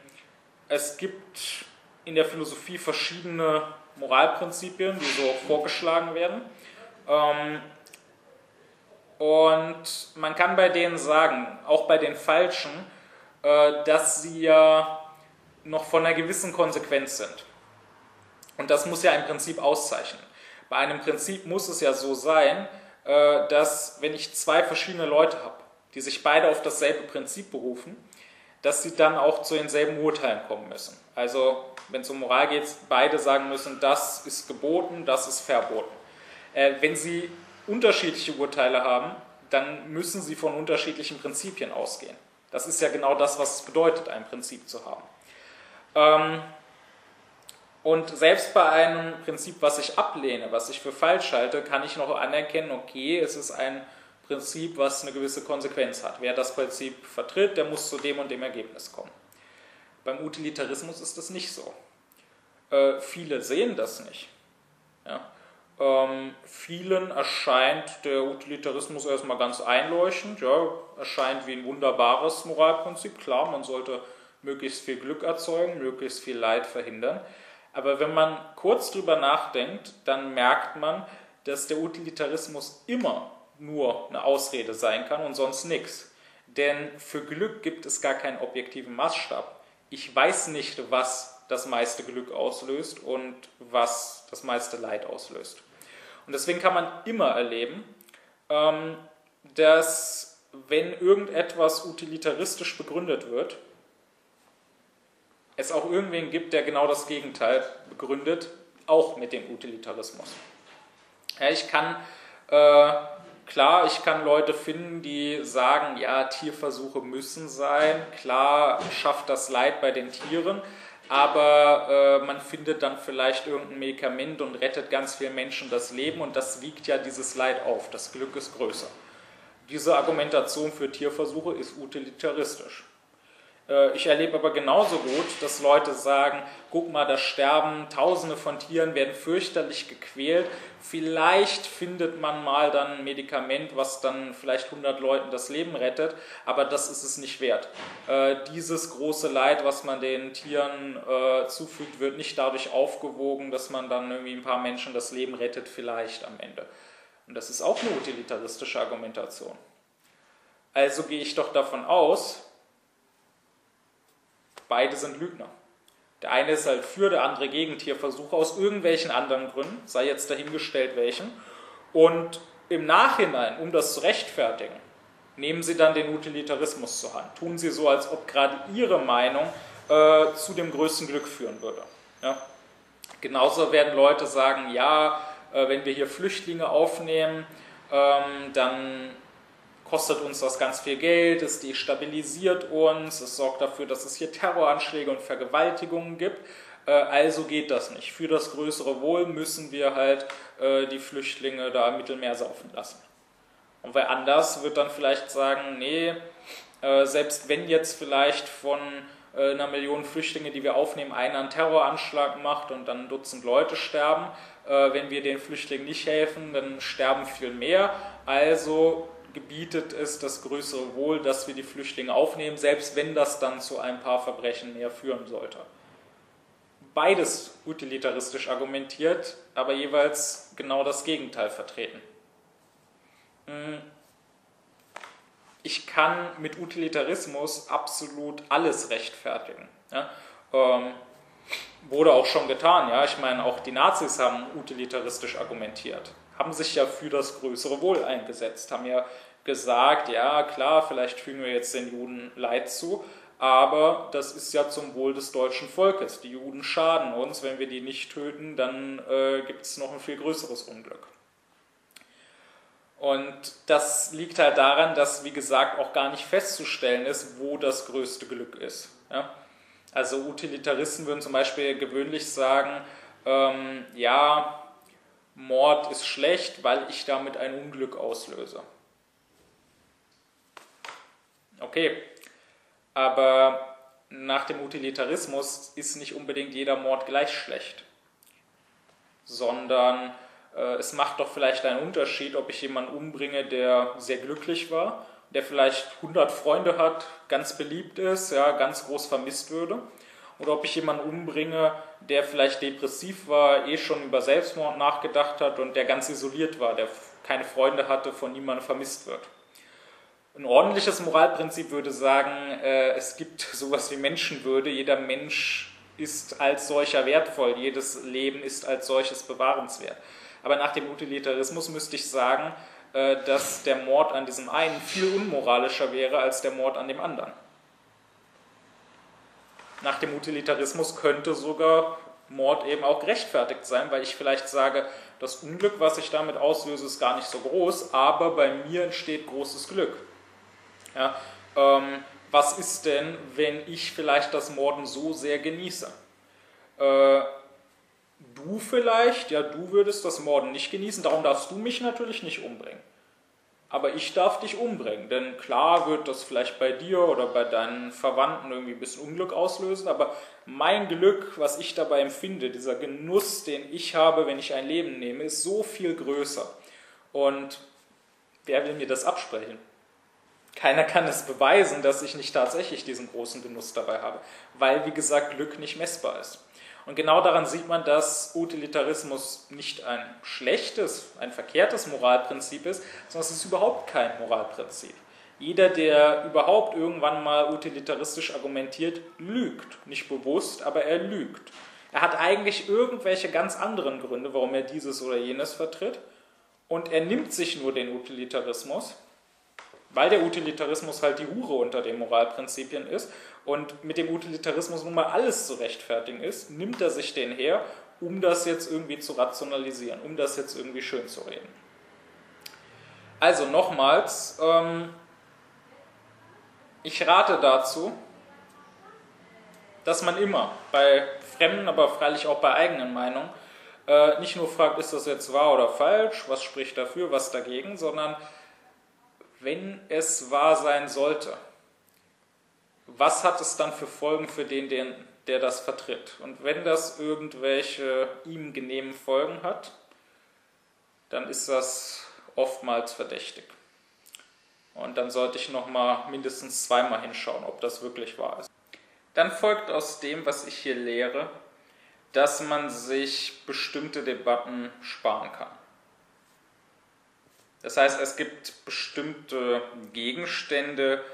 [SPEAKER 1] es gibt in der Philosophie verschiedene Moralprinzipien, die so vorgeschlagen werden. Ähm, und man kann bei denen sagen, auch bei den falschen, äh, dass sie ja noch von einer gewissen Konsequenz sind. Und das muss ja ein Prinzip auszeichnen. Bei einem Prinzip muss es ja so sein, äh, dass wenn ich zwei verschiedene Leute habe, die sich beide auf dasselbe Prinzip berufen, dass sie dann auch zu denselben Urteilen kommen müssen. Also wenn es um Moral geht, beide sagen müssen, das ist geboten, das ist verboten. Äh, wenn sie unterschiedliche Urteile haben, dann müssen sie von unterschiedlichen Prinzipien ausgehen. Das ist ja genau das, was es bedeutet, ein Prinzip zu haben. Ähm, und selbst bei einem Prinzip, was ich ablehne, was ich für falsch halte, kann ich noch anerkennen, okay, es ist ein Prinzip, was eine gewisse Konsequenz hat. Wer das Prinzip vertritt, der muss zu dem und dem Ergebnis kommen. Beim Utilitarismus ist das nicht so. Äh, viele sehen das nicht. Ja? Ähm, vielen erscheint der Utilitarismus erstmal ganz einleuchtend, ja, erscheint wie ein wunderbares Moralprinzip. Klar, man sollte möglichst viel Glück erzeugen, möglichst viel Leid verhindern. Aber wenn man kurz drüber nachdenkt, dann merkt man, dass der Utilitarismus immer nur eine Ausrede sein kann und sonst nichts. Denn für Glück gibt es gar keinen objektiven Maßstab. Ich weiß nicht, was das meiste Glück auslöst und was das meiste Leid auslöst. Und deswegen kann man immer erleben, ähm, dass wenn irgendetwas utilitaristisch begründet wird, es auch irgendwen gibt, der genau das Gegenteil begründet, auch mit dem Utilitarismus. Ja, ich kann, äh, klar, ich kann Leute finden, die sagen, ja, Tierversuche müssen sein, klar schafft das Leid bei den Tieren, aber äh, man findet dann vielleicht irgendein Medikament und rettet ganz vielen Menschen das Leben und das wiegt ja dieses Leid auf, das Glück ist größer. Diese Argumentation für Tierversuche ist utilitaristisch. Äh, ich erlebe aber genauso gut, dass Leute sagen, guck mal, da sterben Tausende von Tieren, werden fürchterlich gequält. Vielleicht findet man mal dann ein Medikament, was dann vielleicht 100 Leuten das Leben rettet, aber das ist es nicht wert. Äh, dieses große Leid, was man den Tieren äh, zufügt, wird nicht dadurch aufgewogen, dass man dann irgendwie ein paar Menschen das Leben rettet, vielleicht am Ende. Und das ist auch eine utilitaristische Argumentation. Also gehe ich doch davon aus, beide sind Lügner. Der eine ist halt für, der andere gegen Tierversuche aus irgendwelchen anderen Gründen, sei jetzt dahingestellt welchen. Und im Nachhinein, um das zu rechtfertigen, nehmen sie dann den Utilitarismus zur Hand. Tun sie so, als ob gerade ihre Meinung äh, zu dem größten Glück führen würde. Ja? Genauso werden Leute sagen, ja, äh, wenn wir hier Flüchtlinge aufnehmen, ähm, dann kostet uns das ganz viel Geld, es destabilisiert uns, es sorgt dafür, dass es hier Terroranschläge und Vergewaltigungen gibt. Äh, also geht das nicht. Für das größere Wohl müssen wir halt äh, die Flüchtlinge da im Mittelmeer saufen lassen. Und wer anders wird dann vielleicht sagen, nee, äh, selbst wenn jetzt vielleicht von einer Million Flüchtlinge, die wir aufnehmen, einer einen Terroranschlag macht und dann ein Dutzend Leute sterben, wenn wir den Flüchtlingen nicht helfen, dann sterben viel mehr. Also gebietet es das größere Wohl, dass wir die Flüchtlinge aufnehmen, selbst wenn das dann zu ein paar Verbrechen mehr führen sollte. Beides utilitaristisch argumentiert, aber jeweils genau das Gegenteil vertreten. Hm. Ich kann mit Utilitarismus absolut alles rechtfertigen. Ja? Ähm, wurde auch schon getan. Ja? Ich meine, auch die Nazis haben utilitaristisch argumentiert haben sich ja für das größere Wohl eingesetzt, haben ja gesagt, ja klar, vielleicht fügen wir jetzt den Juden Leid zu, aber das ist ja zum Wohl des deutschen Volkes. Die Juden schaden uns, wenn wir die nicht töten, dann äh, gibt es noch ein viel größeres Unglück. Und das liegt halt daran, dass, wie gesagt, auch gar nicht festzustellen ist, wo das größte Glück ist. Ja? Also Utilitaristen würden zum Beispiel gewöhnlich sagen, ähm, ja, Mord ist schlecht, weil ich damit ein Unglück auslöse. Okay, aber nach dem Utilitarismus ist nicht unbedingt jeder Mord gleich schlecht, sondern äh, es macht doch vielleicht einen Unterschied, ob ich jemanden umbringe, der sehr glücklich war, der vielleicht 100 Freunde hat, ganz beliebt ist, ja, ganz groß vermisst würde, oder ob ich jemanden umbringe, der vielleicht depressiv war, eh schon über Selbstmord nachgedacht hat und der ganz isoliert war, der keine Freunde hatte, von niemandem vermisst wird. Ein ordentliches Moralprinzip würde sagen, äh, es gibt sowas wie Menschenwürde, jeder Mensch ist als solcher wertvoll, jedes Leben ist als solches bewahrenswert. Aber nach dem Utilitarismus müsste ich sagen, äh, dass der Mord an diesem einen viel unmoralischer wäre als der Mord an dem anderen. Nach dem Utilitarismus könnte sogar Mord eben auch gerechtfertigt sein, weil ich vielleicht sage, das Unglück, was ich damit auslöse, ist gar nicht so groß, aber bei mir entsteht großes Glück. Ja, ähm, was ist denn, wenn ich vielleicht das Morden so sehr genieße? Äh, du vielleicht, ja, du würdest das Morden nicht genießen, darum darfst du mich natürlich nicht umbringen. Aber ich darf dich umbringen, denn klar wird das vielleicht bei dir oder bei deinen Verwandten irgendwie ein bisschen Unglück auslösen, aber mein Glück, was ich dabei empfinde, dieser Genuss, den ich habe, wenn ich ein Leben nehme, ist so viel größer. Und wer will mir das absprechen? Keiner kann es beweisen, dass ich nicht tatsächlich diesen großen Genuss dabei habe, weil, wie gesagt, Glück nicht messbar ist. Und genau daran sieht man, dass Utilitarismus nicht ein schlechtes, ein verkehrtes Moralprinzip ist, sondern es ist überhaupt kein Moralprinzip. Jeder, der überhaupt irgendwann mal utilitaristisch argumentiert, lügt. Nicht bewusst, aber er lügt. Er hat eigentlich irgendwelche ganz anderen Gründe, warum er dieses oder jenes vertritt. Und er nimmt sich nur den Utilitarismus, weil der Utilitarismus halt die Hure unter den Moralprinzipien ist und mit dem Utilitarismus nun mal alles zu rechtfertigen ist, nimmt er sich den her, um das jetzt irgendwie zu rationalisieren, um das jetzt irgendwie schön zu reden. Also nochmals, ähm, ich rate dazu, dass man immer bei Fremden, aber freilich auch bei eigenen Meinungen, äh, nicht nur fragt, ist das jetzt wahr oder falsch, was spricht dafür, was dagegen, sondern wenn es wahr sein sollte, was hat es dann für Folgen für den, den, der das vertritt? Und wenn das irgendwelche ihm genehmen Folgen hat, dann ist das oftmals verdächtig. Und dann sollte ich nochmal mindestens zweimal hinschauen, ob das wirklich wahr ist. Dann folgt aus dem, was ich hier lehre, dass man sich bestimmte Debatten sparen kann. Das heißt, es gibt bestimmte Gegenstände,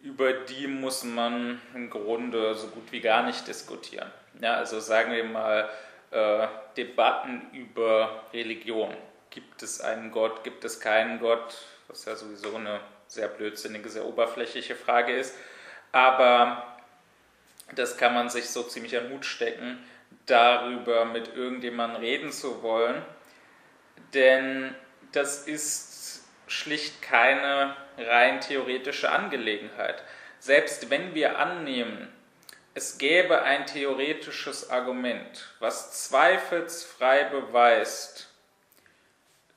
[SPEAKER 1] über die muss man im Grunde so gut wie gar nicht diskutieren. Ja, also sagen wir mal äh, Debatten über Religion. Gibt es einen Gott, gibt es keinen Gott, was ja sowieso eine sehr blödsinnige, sehr oberflächliche Frage ist. Aber das kann man sich so ziemlich an Mut stecken, darüber mit irgendjemandem reden zu wollen. Denn das ist schlicht keine rein theoretische Angelegenheit. Selbst wenn wir annehmen, es gäbe ein theoretisches Argument, was zweifelsfrei beweist,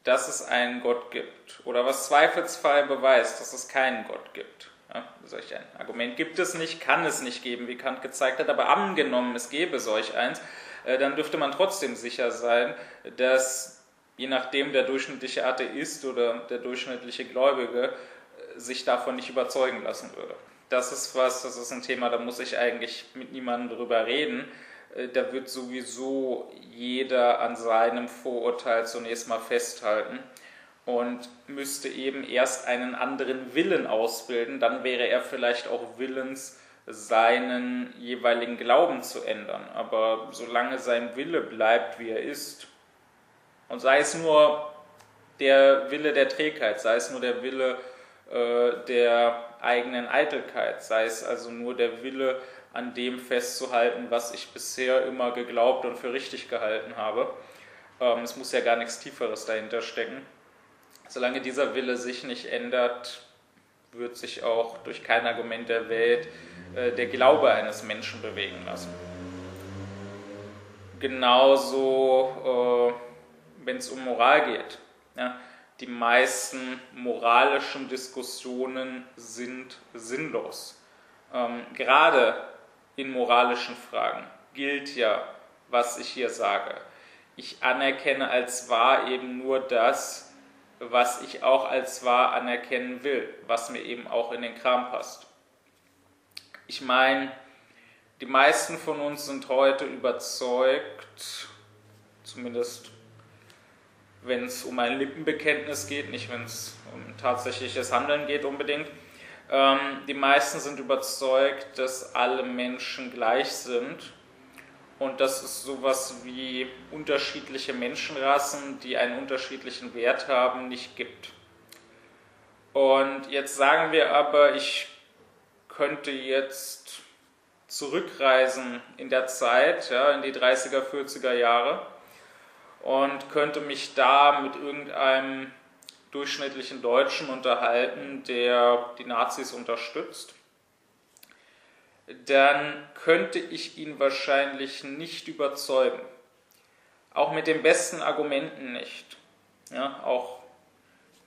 [SPEAKER 1] dass es einen Gott gibt, oder was zweifelsfrei beweist, dass es keinen Gott gibt. Ja, solch ein Argument gibt es nicht, kann es nicht geben, wie Kant gezeigt hat, aber angenommen, es gäbe solch eins, äh, dann dürfte man trotzdem sicher sein, dass je nachdem der durchschnittliche Atheist oder der durchschnittliche Gläubige sich davon nicht überzeugen lassen würde. Das ist was, das ist ein Thema, da muss ich eigentlich mit niemandem drüber reden. Äh, da wird sowieso jeder an seinem Vorurteil zunächst mal festhalten und müsste eben erst einen anderen Willen ausbilden. Dann wäre er vielleicht auch willens, seinen jeweiligen Glauben zu ändern. Aber solange sein Wille bleibt, wie er ist, und sei es nur der Wille der Trägheit, sei es nur der Wille äh, der eigenen Eitelkeit, sei es also nur der Wille, an dem festzuhalten, was ich bisher immer geglaubt und für richtig gehalten habe. Ähm, es muss ja gar nichts Tieferes dahinter stecken. Solange dieser Wille sich nicht ändert, wird sich auch durch kein Argument der Welt äh, der Glaube eines Menschen bewegen lassen. Genauso, äh, wenn es um Moral geht. Ja, die meisten moralischen Diskussionen sind sinnlos. Ähm, gerade in moralischen Fragen gilt ja, was ich hier sage. Ich anerkenne als wahr eben nur das, was ich auch als wahr anerkennen will, was mir eben auch in den Kram passt. Ich meine, die meisten von uns sind heute überzeugt, zumindest wenn es um ein Lippenbekenntnis geht, nicht wenn es um tatsächliches Handeln geht unbedingt. Ähm, die meisten sind überzeugt, dass alle Menschen gleich sind und dass es sowas wie unterschiedliche Menschenrassen, die einen unterschiedlichen Wert haben, nicht gibt. Und jetzt sagen wir aber, ich könnte jetzt zurückreisen in der Zeit, ja, in die 30er, 40er Jahre und könnte mich da mit irgendeinem durchschnittlichen Deutschen unterhalten, der die Nazis unterstützt, dann könnte ich ihn wahrscheinlich nicht überzeugen. Auch mit den besten Argumenten nicht. Ja, auch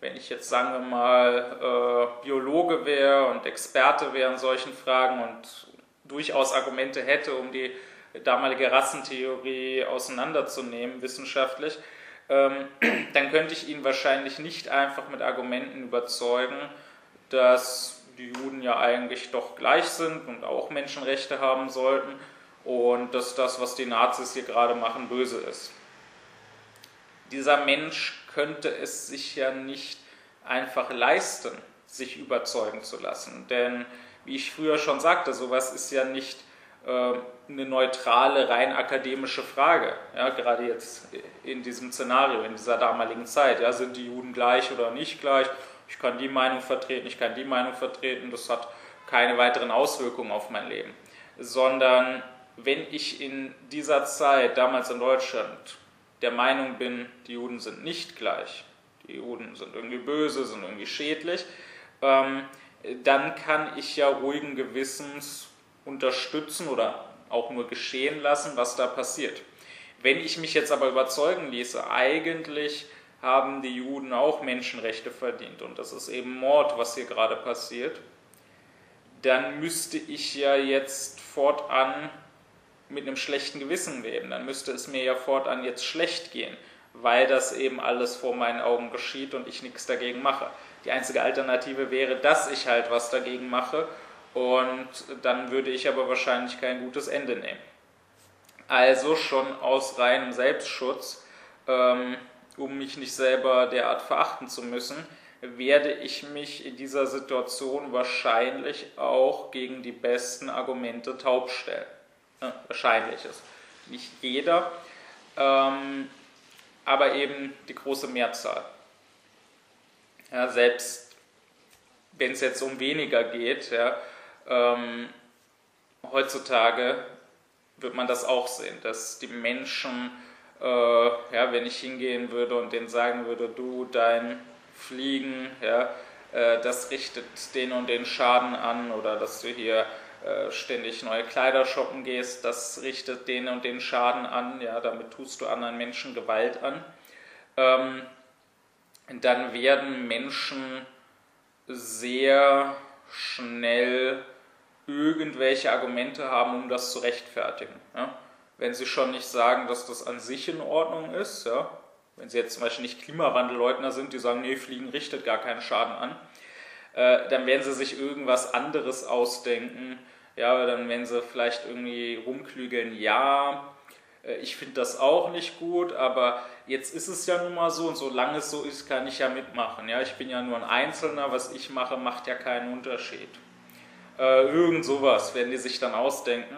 [SPEAKER 1] wenn ich jetzt sagen wir mal äh, Biologe wäre und Experte wäre in solchen Fragen und durchaus Argumente hätte, um die damalige Rassentheorie auseinanderzunehmen wissenschaftlich, ähm, dann könnte ich ihn wahrscheinlich nicht einfach mit Argumenten überzeugen, dass die Juden ja eigentlich doch gleich sind und auch Menschenrechte haben sollten und dass das, was die Nazis hier gerade machen, böse ist. Dieser Mensch könnte es sich ja nicht einfach leisten, sich überzeugen zu lassen. Denn wie ich früher schon sagte, sowas ist ja nicht eine neutrale, rein akademische Frage. Ja, gerade jetzt in diesem Szenario, in dieser damaligen Zeit. Ja, sind die Juden gleich oder nicht gleich? Ich kann die Meinung vertreten, ich kann die Meinung vertreten. Das hat keine weiteren Auswirkungen auf mein Leben. Sondern wenn ich in dieser Zeit, damals in Deutschland, der Meinung bin, die Juden sind nicht gleich, die Juden sind irgendwie böse, sind irgendwie schädlich, ähm, dann kann ich ja ruhigen Gewissens unterstützen oder auch nur geschehen lassen, was da passiert. Wenn ich mich jetzt aber überzeugen ließe, eigentlich haben die Juden auch Menschenrechte verdient und das ist eben Mord, was hier gerade passiert, dann müsste ich ja jetzt fortan mit einem schlechten Gewissen leben. Dann müsste es mir ja fortan jetzt schlecht gehen, weil das eben alles vor meinen Augen geschieht und ich nichts dagegen mache. Die einzige Alternative wäre, dass ich halt was dagegen mache und dann würde ich aber wahrscheinlich kein gutes Ende nehmen. Also schon aus reinem Selbstschutz, ähm, um mich nicht selber derart verachten zu müssen, werde ich mich in dieser Situation wahrscheinlich auch gegen die besten Argumente taub stellen. Ja, wahrscheinlich ist nicht jeder, ähm, aber eben die große Mehrzahl. Ja, selbst wenn es jetzt um weniger geht, ja, ähm, heutzutage wird man das auch sehen, dass die Menschen, äh, ja, wenn ich hingehen würde und denen sagen würde, du, dein Fliegen, ja, äh, das richtet den und den Schaden an oder dass du hier äh, ständig neue Kleider shoppen gehst, das richtet den und den Schaden an, ja, damit tust du anderen Menschen Gewalt an. Ähm, dann werden Menschen sehr schnell irgendwelche Argumente haben, um das zu rechtfertigen. Ja? Wenn sie schon nicht sagen, dass das an sich in Ordnung ist, ja? wenn sie jetzt zum Beispiel nicht Klimawandelleugner sind, die sagen, nee, Fliegen richtet gar keinen Schaden an, äh, dann werden sie sich irgendwas anderes ausdenken. Ja, dann werden sie vielleicht irgendwie rumklügeln, ja, äh, ich finde das auch nicht gut, aber jetzt ist es ja nun mal so und solange es so ist, kann ich ja mitmachen. Ja, ich bin ja nur ein Einzelner, was ich mache, macht ja keinen Unterschied. Äh, irgend sowas werden die sich dann ausdenken.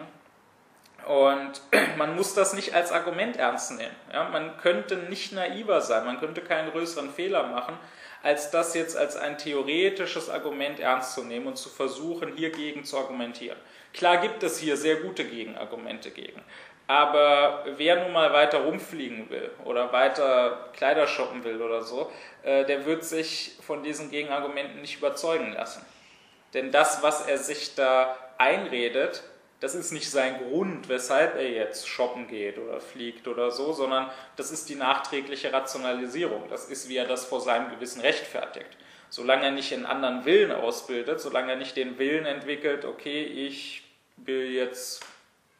[SPEAKER 1] Und man muss das nicht als Argument ernst nehmen. Ja, man könnte nicht naiver sein, man könnte keinen größeren Fehler machen, als das jetzt als ein theoretisches Argument ernst zu nehmen und zu versuchen, hiergegen zu argumentieren. Klar gibt es hier sehr gute Gegenargumente gegen. Aber wer nun mal weiter rumfliegen will oder weiter Kleider shoppen will oder so, äh, der wird sich von diesen Gegenargumenten nicht überzeugen lassen. Denn das, was er sich da einredet, das ist nicht sein Grund, weshalb er jetzt shoppen geht oder fliegt oder so, sondern das ist die nachträgliche Rationalisierung. Das ist, wie er das vor seinem Gewissen rechtfertigt. Solange er nicht einen anderen Willen ausbildet, solange er nicht den Willen entwickelt, okay, ich will jetzt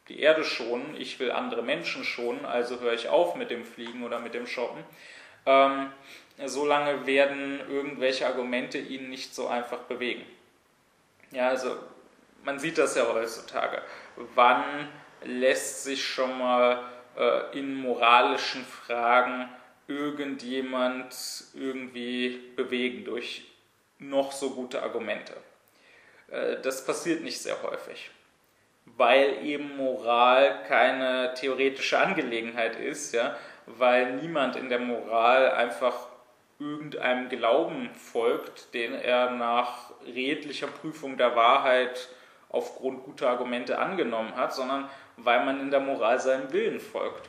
[SPEAKER 1] die Erde schonen, ich will andere Menschen schonen, also höre ich auf mit dem Fliegen oder mit dem Shoppen, ähm, solange werden irgendwelche Argumente ihn nicht so einfach bewegen. Ja, also man sieht das ja heutzutage. Wann lässt sich schon mal äh, in moralischen Fragen irgendjemand irgendwie bewegen durch noch so gute Argumente? Äh, das passiert nicht sehr häufig, weil eben Moral keine theoretische Angelegenheit ist, ja, weil niemand in der Moral einfach irgendeinem Glauben folgt, den er nach redlicher Prüfung der Wahrheit aufgrund guter Argumente angenommen hat, sondern weil man in der Moral seinem Willen folgt.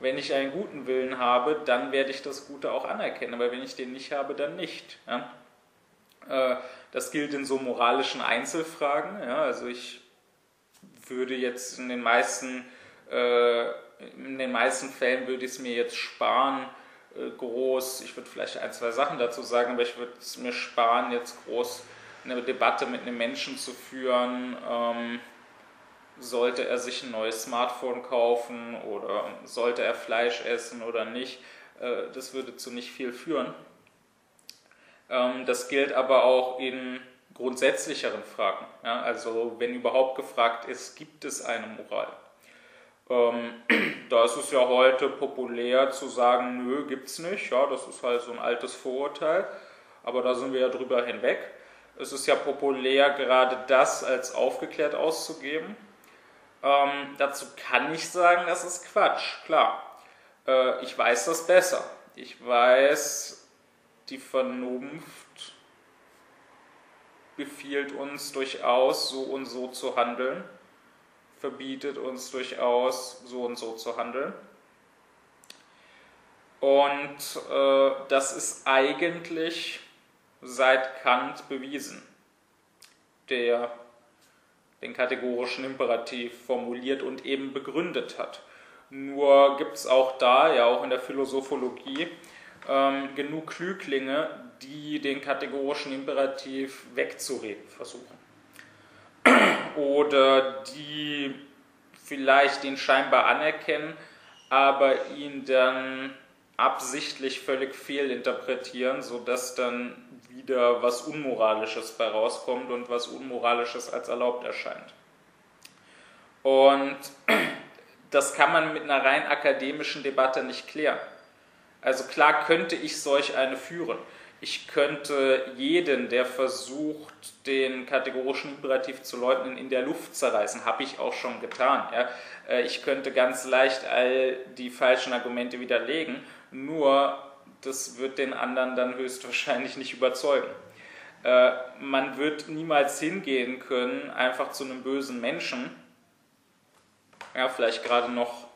[SPEAKER 1] Wenn ich einen guten Willen habe, dann werde ich das Gute auch anerkennen, aber wenn ich den nicht habe, dann nicht. Ja? Äh, das gilt in so moralischen Einzelfragen. Ja? Also ich würde jetzt in den meisten, äh, in den meisten Fällen würde ich es mir jetzt sparen, groß, ich würde vielleicht ein, zwei Sachen dazu sagen, aber ich würde es mir sparen, jetzt groß eine Debatte mit einem Menschen zu führen, ähm, sollte er sich ein neues Smartphone kaufen oder sollte er Fleisch essen oder nicht. Äh, das würde zu nicht viel führen. Ähm, das gilt aber auch in grundsätzlicheren Fragen. Ja, also wenn überhaupt gefragt ist, gibt es eine Moral? Ähm, da ist es ja heute populär zu sagen, nö, gibt's nicht. Ja, das ist halt so ein altes Vorurteil. Aber da sind wir ja drüber hinweg. Es ist ja populär, gerade das als aufgeklärt auszugeben. Ähm, dazu kann ich sagen, das ist Quatsch, klar. Äh, ich weiß das besser. Ich weiß, die Vernunft befiehlt uns durchaus, so und so zu handeln verbietet uns durchaus so und so zu handeln. Und äh, das ist eigentlich seit Kant bewiesen, der den kategorischen Imperativ formuliert und eben begründet hat. Nur gibt es auch da, ja auch in der Philosophologie, ähm, genug Klüglinge, die den kategorischen Imperativ wegzureden versuchen oder die vielleicht den scheinbar anerkennen, aber ihn dann absichtlich völlig fehlinterpretieren, sodass dann wieder was Unmoralisches bei rauskommt und was Unmoralisches als erlaubt erscheint. Und das kann man mit einer rein akademischen Debatte nicht klären. Also klar könnte ich solch eine führen ich könnte jeden, der versucht, den kategorischen Imperativ zu leugnen, in der Luft zerreißen. Habe ich auch schon getan. Ja. Äh, ich könnte ganz leicht all die falschen Argumente widerlegen, nur das wird den anderen dann höchstwahrscheinlich nicht überzeugen. Äh, man wird niemals hingehen können, einfach zu einem bösen Menschen, ja, vielleicht gerade noch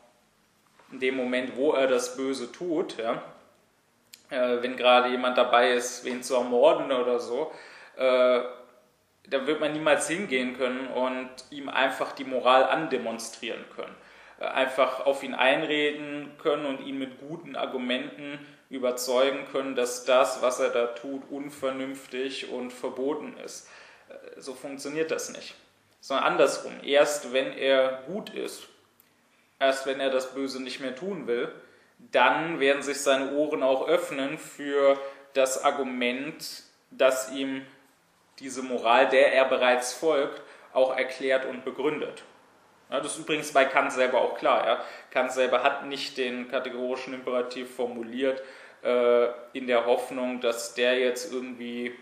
[SPEAKER 1] in dem Moment, wo er das Böse tut, ja, äh, wenn gerade jemand dabei ist, wen zu ermorden oder so, äh, da wird man niemals hingehen können und ihm einfach die Moral andemonstrieren können. Äh, einfach auf ihn einreden können und ihn mit guten Argumenten überzeugen können, dass das, was er da tut, unvernünftig und verboten ist. Äh, so funktioniert das nicht. Sondern andersrum. Erst wenn er gut ist, erst wenn er das Böse nicht mehr tun will, dann werden sich seine Ohren auch öffnen für das Argument, das ihm diese Moral, der er bereits folgt, auch erklärt und begründet. Ja, das ist übrigens bei Kant selber auch klar. Ja. Kant selber hat nicht den kategorischen Imperativ formuliert äh, in der Hoffnung, dass der jetzt irgendwie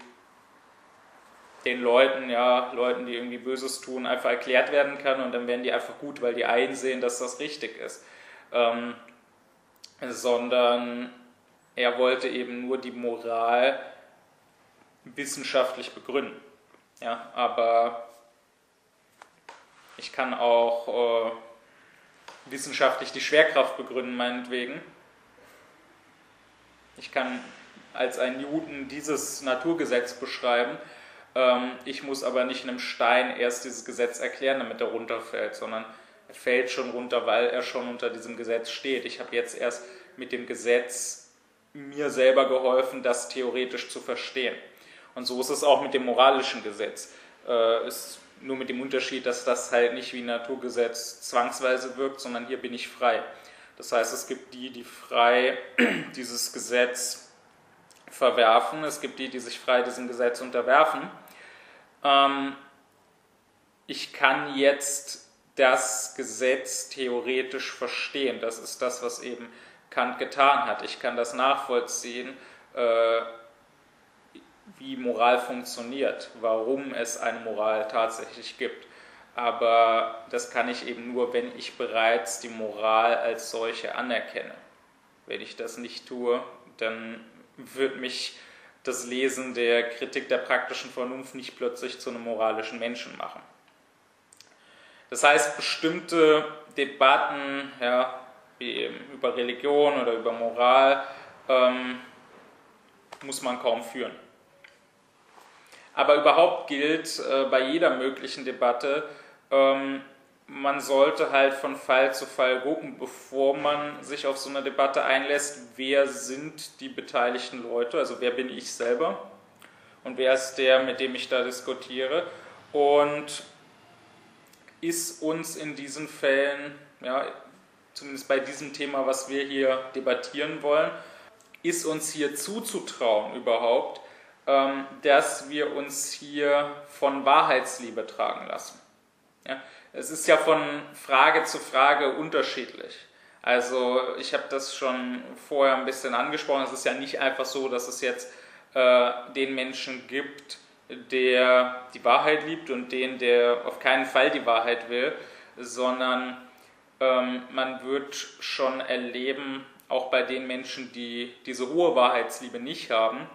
[SPEAKER 1] den Leuten, ja, Leuten, die irgendwie Böses tun, einfach erklärt werden kann und dann werden die einfach gut, weil die einsehen, dass das richtig ist. Ähm, sondern er wollte eben nur die Moral wissenschaftlich begründen. Ja, aber ich kann auch äh, wissenschaftlich die Schwerkraft begründen, meinetwegen. Ich kann als ein Newton dieses Naturgesetz beschreiben. Ähm, ich muss aber nicht einem Stein erst dieses Gesetz erklären, damit er runterfällt, sondern er fällt schon runter, weil er schon unter diesem Gesetz steht. Ich habe jetzt erst mit dem Gesetz mir selber geholfen, das theoretisch zu verstehen. Und so ist es auch mit dem moralischen Gesetz. Äh, ist nur mit dem Unterschied, dass das halt nicht wie Naturgesetz zwangsweise wirkt, sondern hier bin ich frei. Das heißt, es gibt die, die frei dieses Gesetz verwerfen, es gibt die, die sich frei diesem Gesetz unterwerfen. Ähm, ich kann jetzt das Gesetz theoretisch verstehen. Das ist das, was eben Kant getan hat. Ich kann das nachvollziehen, äh, wie Moral funktioniert, warum es eine Moral tatsächlich gibt. Aber das kann ich eben nur, wenn ich bereits die Moral als solche anerkenne. Wenn ich das nicht tue, dann wird mich das Lesen der Kritik der praktischen Vernunft nicht plötzlich zu einem moralischen Menschen machen. Das heißt, bestimmte Debatten ja, wie eben über Religion oder über Moral ähm, muss man kaum führen. Aber überhaupt gilt äh, bei jeder möglichen Debatte, ähm, man sollte halt von Fall zu Fall gucken, bevor man sich auf so eine Debatte einlässt, wer sind die beteiligten Leute, also wer bin ich selber? Und wer ist der, mit dem ich da diskutiere? Und ist uns in diesen Fällen, ja, zumindest bei diesem Thema, was wir hier debattieren wollen, ist uns hier zuzutrauen überhaupt, ähm, dass wir uns hier von Wahrheitsliebe tragen lassen. Ja, es ist ja von Frage zu Frage unterschiedlich. Also ich habe das schon vorher ein bisschen angesprochen. Es ist ja nicht einfach so, dass es jetzt äh, den Menschen gibt, der die Wahrheit liebt und den, der auf keinen Fall die Wahrheit will, sondern ähm, man wird schon erleben, auch bei den Menschen, die diese hohe Wahrheitsliebe nicht haben,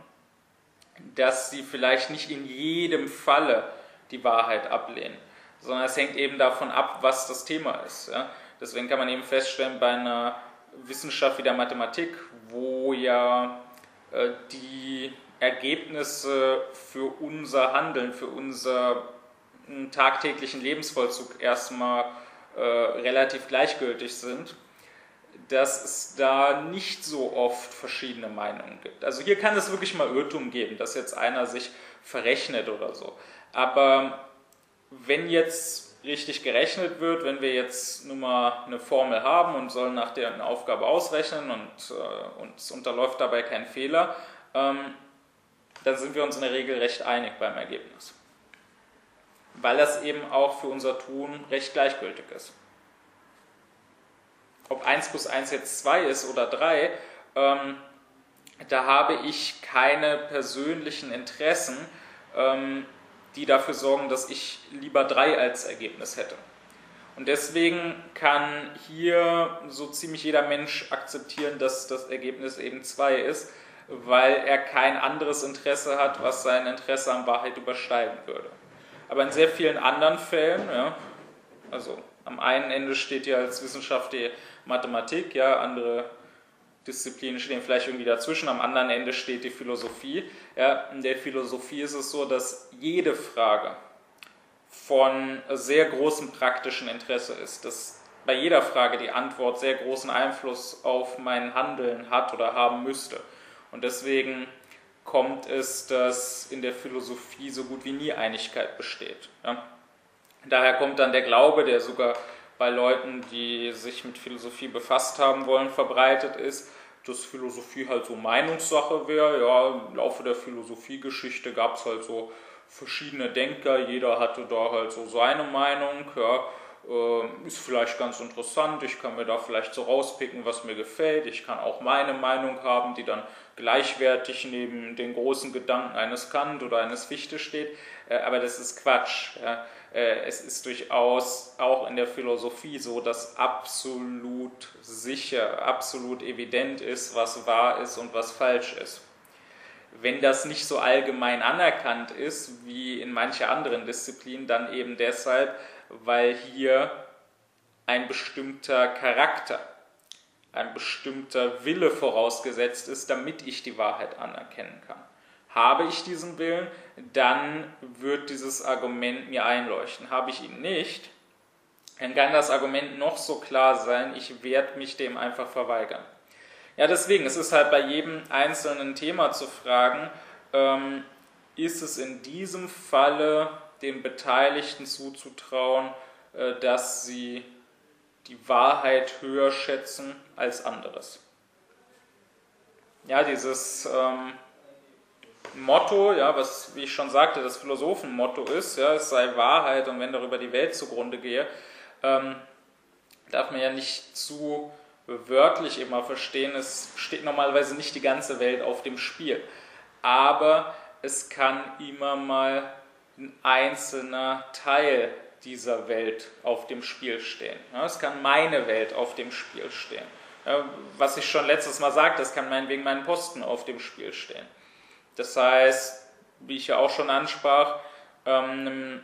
[SPEAKER 1] dass sie vielleicht nicht in jedem Falle die Wahrheit ablehnen, sondern es hängt eben davon ab, was das Thema ist. Ja? Deswegen kann man eben feststellen, bei einer Wissenschaft wie der Mathematik, wo ja äh, die Ergebnisse für unser Handeln, für unseren tagtäglichen Lebensvollzug erstmal äh, relativ gleichgültig sind, dass es da nicht so oft verschiedene Meinungen gibt. Also hier kann es wirklich mal Irrtum geben, dass jetzt einer sich verrechnet oder so. Aber wenn jetzt richtig gerechnet wird, wenn wir jetzt nur mal eine Formel haben und sollen nach der eine Aufgabe ausrechnen und äh, uns unterläuft dabei kein Fehler, ähm, dann sind wir uns in der Regel recht einig beim Ergebnis. Weil das eben auch für unser Tun recht gleichgültig ist. Ob 1 plus 1 jetzt 2 ist oder 3, ähm, da habe ich keine persönlichen Interessen, ähm, die dafür sorgen, dass ich lieber 3 als Ergebnis hätte. Und deswegen kann hier so ziemlich jeder Mensch akzeptieren, dass das Ergebnis eben 2 ist, weil er kein anderes Interesse hat, was sein Interesse an Wahrheit übersteigen würde. Aber in sehr vielen anderen Fällen, ja, also am einen Ende steht ja als Wissenschaft die Mathematik, ja, andere Disziplinen stehen vielleicht irgendwie dazwischen, am anderen Ende steht die Philosophie. Ja, in der Philosophie ist es so, dass jede Frage von sehr großem praktischen Interesse ist, dass bei jeder Frage die Antwort sehr großen Einfluss auf mein Handeln hat oder haben müsste. Und deswegen kommt es, dass in der Philosophie so gut wie nie Einigkeit besteht. Ja? Daher kommt dann der Glaube, der sogar bei Leuten, die sich mit Philosophie befasst haben wollen, verbreitet ist, dass Philosophie halt so Meinungssache wäre. Ja, im Laufe der Philosophiegeschichte gab es halt so verschiedene Denker, jeder hatte da halt so seine Meinung. Ja. Äh, ist vielleicht ganz interessant, ich kann mir da vielleicht so rauspicken, was mir gefällt. Ich kann auch meine Meinung haben, die dann gleichwertig neben den großen Gedanken eines Kant oder eines Fichte steht. Äh, aber das ist Quatsch. Äh, es ist durchaus auch in der Philosophie so, dass absolut sicher, absolut evident ist, was wahr ist und was falsch ist. Wenn das nicht so allgemein anerkannt ist wie in manchen anderen Disziplinen, dann eben deshalb, weil hier ein bestimmter Charakter, ein bestimmter Wille vorausgesetzt ist, damit ich die Wahrheit anerkennen kann. Habe ich diesen Willen, dann wird dieses Argument mir einleuchten. Habe ich ihn nicht, dann kann das Argument noch so klar sein, ich werde mich dem einfach verweigern. Ja, deswegen, es ist halt bei jedem einzelnen Thema zu fragen, ähm, ist es in diesem Falle den Beteiligten zuzutrauen, äh, dass sie die Wahrheit höher schätzen als anderes. Ja, dieses ähm, Motto, ja, was, wie ich schon sagte, das Philosophenmotto ist, ja, es sei Wahrheit und wenn darüber die Welt zugrunde gehe, ähm, darf man ja nicht zu wörtlich immer verstehen, es steht normalerweise nicht die ganze Welt auf dem Spiel. Aber es kann immer mal ein einzelner Teil dieser Welt auf dem Spiel stehen. Es kann meine Welt auf dem Spiel stehen. Was ich schon letztes Mal sagte, es kann meinetwegen mein Posten auf dem Spiel stehen. Das heißt, wie ich ja auch schon ansprach, ähm, einem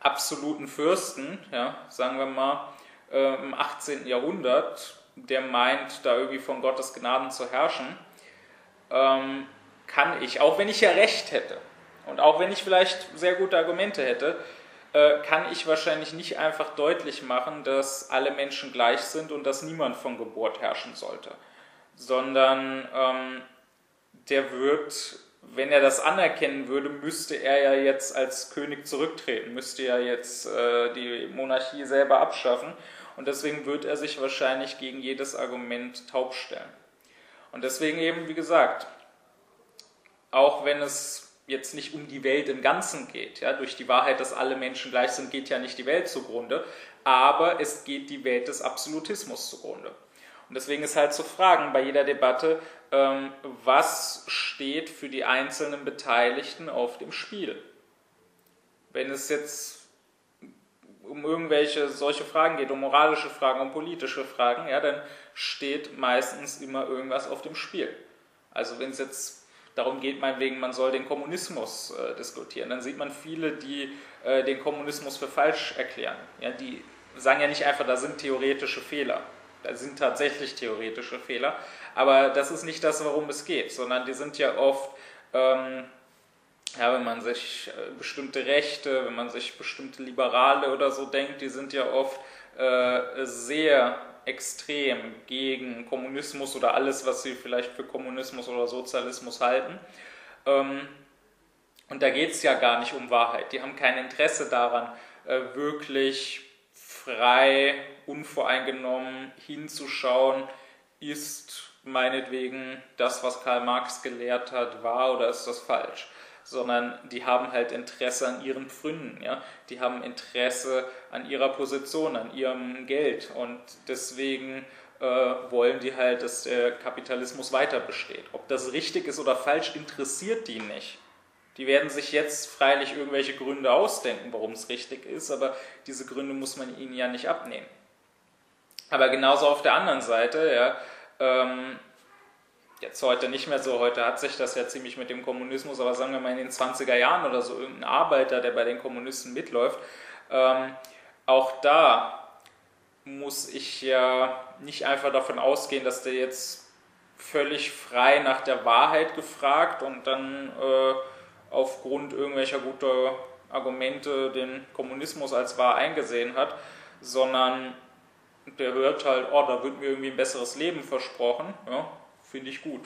[SPEAKER 1] absoluten Fürsten, ja, sagen wir mal, äh, im 18. Jahrhundert, der meint, da irgendwie von Gottes Gnaden zu herrschen, ähm, kann ich, auch wenn ich ja recht hätte und auch wenn ich vielleicht sehr gute Argumente hätte, äh, kann ich wahrscheinlich nicht einfach deutlich machen, dass alle Menschen gleich sind und dass niemand von Geburt herrschen sollte, sondern ähm, der wird, wenn er das anerkennen würde, müsste er ja jetzt als König zurücktreten, müsste ja jetzt äh, die Monarchie selber abschaffen und deswegen wird er sich wahrscheinlich gegen jedes Argument taub stellen. Und deswegen eben, wie gesagt, auch wenn es jetzt nicht um die Welt im Ganzen geht, ja, durch die Wahrheit, dass alle Menschen gleich sind, geht ja nicht die Welt zugrunde, aber es geht die Welt des Absolutismus zugrunde. Und deswegen ist halt zu fragen bei jeder Debatte, ähm, was steht für die einzelnen Beteiligten auf dem Spiel? Wenn es jetzt um irgendwelche solche Fragen geht, um moralische Fragen, um politische Fragen, ja, dann steht meistens immer irgendwas auf dem Spiel. Also wenn es jetzt darum geht, meinetwegen, man soll den Kommunismus äh, diskutieren, dann sieht man viele, die äh, den Kommunismus für falsch erklären. Ja, die sagen ja nicht einfach, da sind theoretische Fehler. Da sind tatsächlich theoretische Fehler, aber das ist nicht das, worum es geht, sondern die sind ja oft ähm, ja, wenn man sich äh, bestimmte Rechte, wenn man sich bestimmte Liberale oder so denkt, die sind ja oft äh, sehr extrem gegen Kommunismus oder alles, was sie vielleicht für Kommunismus oder Sozialismus halten. Ähm, und da geht es ja gar nicht um Wahrheit. Die haben kein Interesse daran, äh, wirklich frei, unvoreingenommen hinzuschauen, ist meinetwegen das, was Karl Marx gelehrt hat, wahr oder ist das falsch sondern die haben halt Interesse an ihren Pfründen, ja? die haben Interesse an ihrer Position, an ihrem Geld und deswegen äh, wollen die halt, dass der Kapitalismus weiter besteht. Ob das richtig ist oder falsch, interessiert die nicht. Die werden sich jetzt freilich irgendwelche Gründe ausdenken, warum es richtig ist, aber diese Gründe muss man ihnen ja nicht abnehmen. Aber genauso auf der anderen Seite, ja, ähm, jetzt heute nicht mehr so, heute hat sich das ja ziemlich mit dem Kommunismus, aber sagen wir mal in den 20er Jahren oder so, irgendein Arbeiter, der bei den Kommunisten mitläuft, ähm, auch da muss ich ja nicht einfach davon ausgehen, dass der jetzt völlig frei nach der Wahrheit gefragt und dann äh, aufgrund irgendwelcher guter Argumente den Kommunismus als wahr eingesehen hat, sondern der hört halt, oh, da wird mir irgendwie ein besseres Leben versprochen, ja, finde ich gut.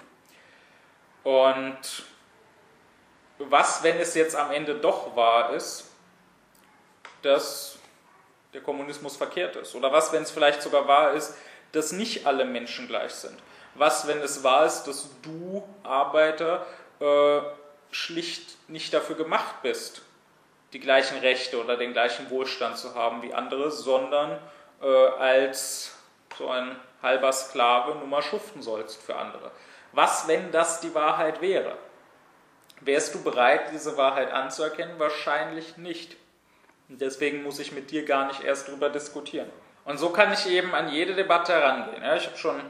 [SPEAKER 1] Und was, wenn es jetzt am Ende doch wahr ist, dass der Kommunismus verkehrt ist? Oder was, wenn es vielleicht sogar wahr ist, dass nicht alle Menschen gleich sind? Was, wenn es wahr ist, dass du, Arbeiter, äh, schlicht nicht dafür gemacht bist, die gleichen Rechte oder den gleichen Wohlstand zu haben wie andere, sondern äh, als so ein halber Sklave nur mal schuften sollst für andere. Was, wenn das die Wahrheit wäre? Wärst du bereit, diese Wahrheit anzuerkennen? Wahrscheinlich nicht. Und deswegen muss ich mit dir gar nicht erst darüber diskutieren. Und so kann ich eben an jede Debatte herangehen. Ja, ich habe schon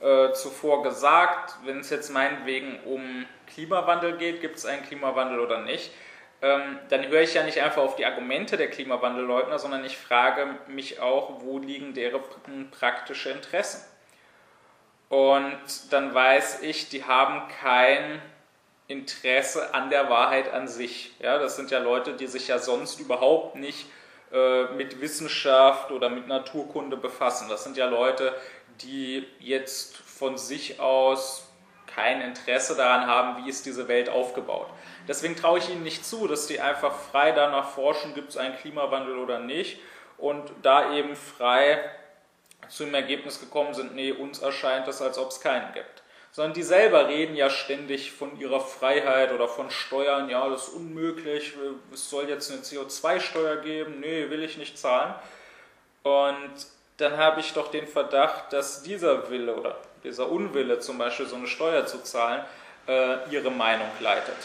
[SPEAKER 1] äh, zuvor gesagt, wenn es jetzt meinetwegen um Klimawandel geht, gibt es einen Klimawandel oder nicht, ähm, dann höre ich ja nicht einfach auf die Argumente der Klimawandelleugner, sondern ich frage mich auch, wo liegen deren praktische Interessen. Und dann weiß ich, die haben kein Interesse an der Wahrheit an sich. Ja, das sind ja Leute, die sich ja sonst überhaupt nicht äh, mit Wissenschaft oder mit Naturkunde befassen. Das sind ja Leute, die jetzt von sich aus kein Interesse daran haben, wie ist diese Welt aufgebaut. Deswegen traue ich ihnen nicht zu, dass die einfach frei danach forschen, gibt es einen Klimawandel oder nicht und da eben frei zu dem Ergebnis gekommen sind, nee, uns erscheint es, als ob es keinen gibt. sondern die selber reden ja ständig von ihrer Freiheit oder von Steuern, ja, das ist unmöglich, es soll jetzt eine CO2-Steuer geben, nee, will ich nicht zahlen. Und dann habe ich doch den Verdacht, dass dieser Wille oder dieser Unwille zum Beispiel so eine Steuer zu zahlen, äh, ihre Meinung leitet.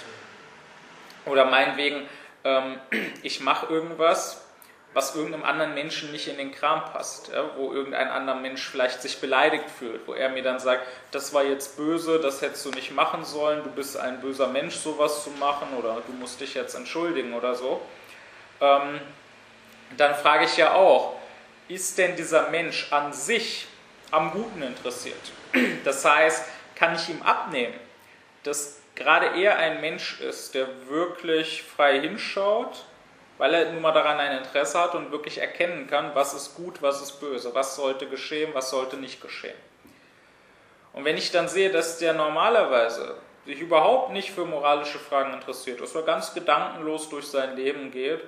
[SPEAKER 1] Oder meinetwegen, ähm, ich mache irgendwas, was irgendeinem anderen Menschen nicht in den Kram passt, ja, wo irgendein anderer Mensch vielleicht sich beleidigt fühlt, wo er mir dann sagt, das war jetzt böse, das hättest du nicht machen sollen, du bist ein böser Mensch, sowas zu machen oder du musst dich jetzt entschuldigen oder so. Ähm, dann frage ich ja auch, ist denn dieser Mensch an sich am Guten interessiert? Das heißt, kann ich ihm abnehmen, dass gerade er ein Mensch ist, der wirklich frei hinschaut, weil er nun mal daran ein Interesse hat und wirklich erkennen kann, was ist gut, was ist böse, was sollte geschehen, was sollte nicht geschehen. Und wenn ich dann sehe, dass der normalerweise sich überhaupt nicht für moralische Fragen interessiert, dass er ganz gedankenlos durch sein Leben geht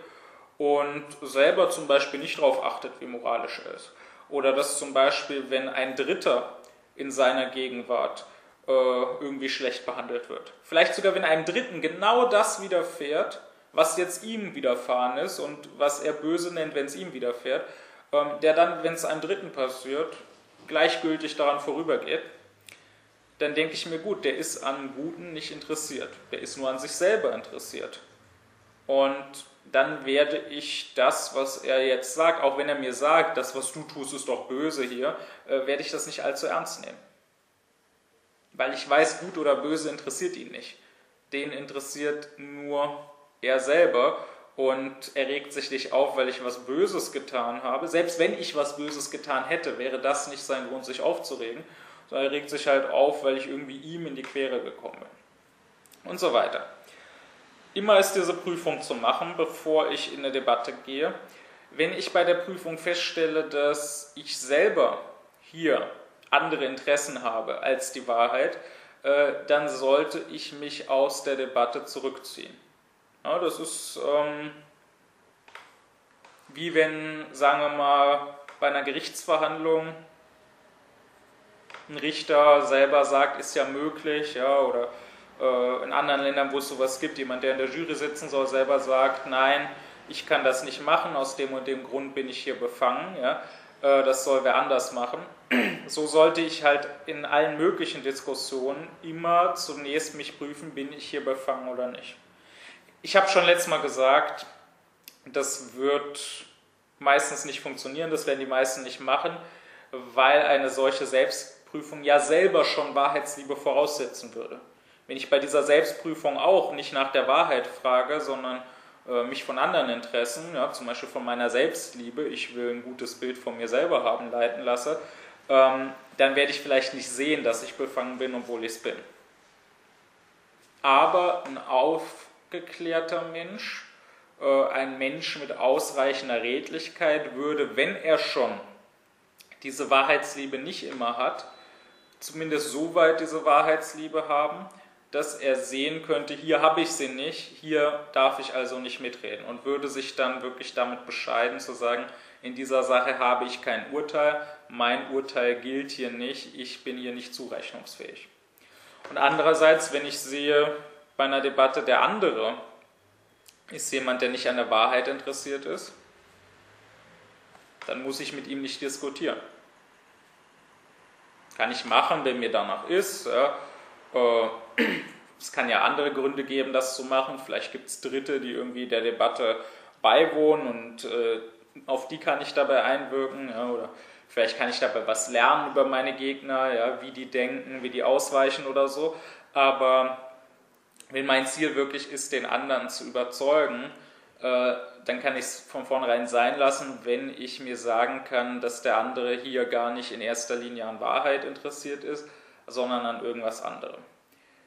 [SPEAKER 1] und selber zum Beispiel nicht darauf achtet, wie moralisch er ist. Oder dass zum Beispiel, wenn ein Dritter in seiner Gegenwart äh, irgendwie schlecht behandelt wird. Vielleicht sogar, wenn einem Dritten genau das widerfährt, was jetzt ihm widerfahren ist und was er böse nennt, wenn es ihm widerfährt, ähm, der dann, wenn es einem Dritten passiert, gleichgültig daran vorübergeht, dann denke ich mir, gut, der ist an Guten nicht interessiert. Der ist nur an sich selber interessiert. Und dann werde ich das, was er jetzt sagt, auch wenn er mir sagt, das, was du tust, ist doch böse hier, äh, werde ich das nicht allzu ernst nehmen. Weil ich weiß, gut oder böse interessiert ihn nicht. Den interessiert nur er selber und er regt sich nicht auf, weil ich was Böses getan habe. Selbst wenn ich was Böses getan hätte, wäre das nicht sein Grund, sich aufzuregen, sondern er regt sich halt auf, weil ich irgendwie ihm in die Quere gekommen bin. Und so weiter. Immer ist diese Prüfung zu machen, bevor ich in eine Debatte gehe. Wenn ich bei der Prüfung feststelle, dass ich selber hier andere Interessen habe als die Wahrheit, äh, dann sollte ich mich aus der Debatte zurückziehen. Ja, das ist ähm, wie wenn, sagen wir mal, bei einer Gerichtsverhandlung ein Richter selber sagt, ist ja möglich, ja, oder in anderen Ländern, wo es sowas gibt, jemand, der in der Jury sitzen soll, selber sagt, nein, ich kann das nicht machen, aus dem und dem Grund bin ich hier befangen, ja, äh, das soll wer anders machen. So sollte ich halt in allen möglichen Diskussionen immer zunächst mich prüfen, bin ich hier befangen oder nicht. Ich habe schon letztes Mal gesagt, das wird meistens nicht funktionieren, das werden die meisten nicht machen, weil eine solche Selbstprüfung ja selber schon Wahrheitsliebe voraussetzen würde. Wenn ich bei dieser Selbstprüfung auch nicht nach der Wahrheit frage, sondern äh, mich von anderen Interessen, ja, zum Beispiel von meiner Selbstliebe, ich will ein gutes Bild von mir selber haben, leiten lasse, ähm, dann werde ich vielleicht nicht sehen, dass ich befangen bin, obwohl ich es bin. Aber ein auf aufgeklärter Mensch, äh, ein Mensch mit ausreichender Redlichkeit würde, wenn er schon diese Wahrheitsliebe nicht immer hat, zumindest so weit diese Wahrheitsliebe haben, dass er sehen könnte, hier habe ich sie nicht, hier darf ich also nicht mitreden und würde sich dann wirklich damit bescheiden zu sagen, in dieser Sache habe ich kein Urteil, mein Urteil gilt hier nicht, ich bin hier nicht zurechnungsfähig. Und andererseits, wenn ich sehe, bei einer Debatte. Der andere ist jemand, der nicht an der Wahrheit interessiert ist. Dann muss ich mit ihm nicht diskutieren. Kann ich machen, wenn mir danach ist. Ja. Äh, es kann ja andere Gründe geben, das zu machen. Vielleicht gibt es Dritte, die irgendwie der Debatte beiwohnen und äh, auf die kann ich dabei einwirken. Ja, oder vielleicht kann ich dabei was lernen über meine Gegner, ja, wie die denken, wie die ausweichen oder so. Aber wenn mein Ziel wirklich ist, den anderen zu überzeugen, äh, dann kann ich es von vornherein sein lassen, wenn ich mir sagen kann, dass der andere hier gar nicht in erster Linie an Wahrheit interessiert ist, sondern an irgendwas anderem.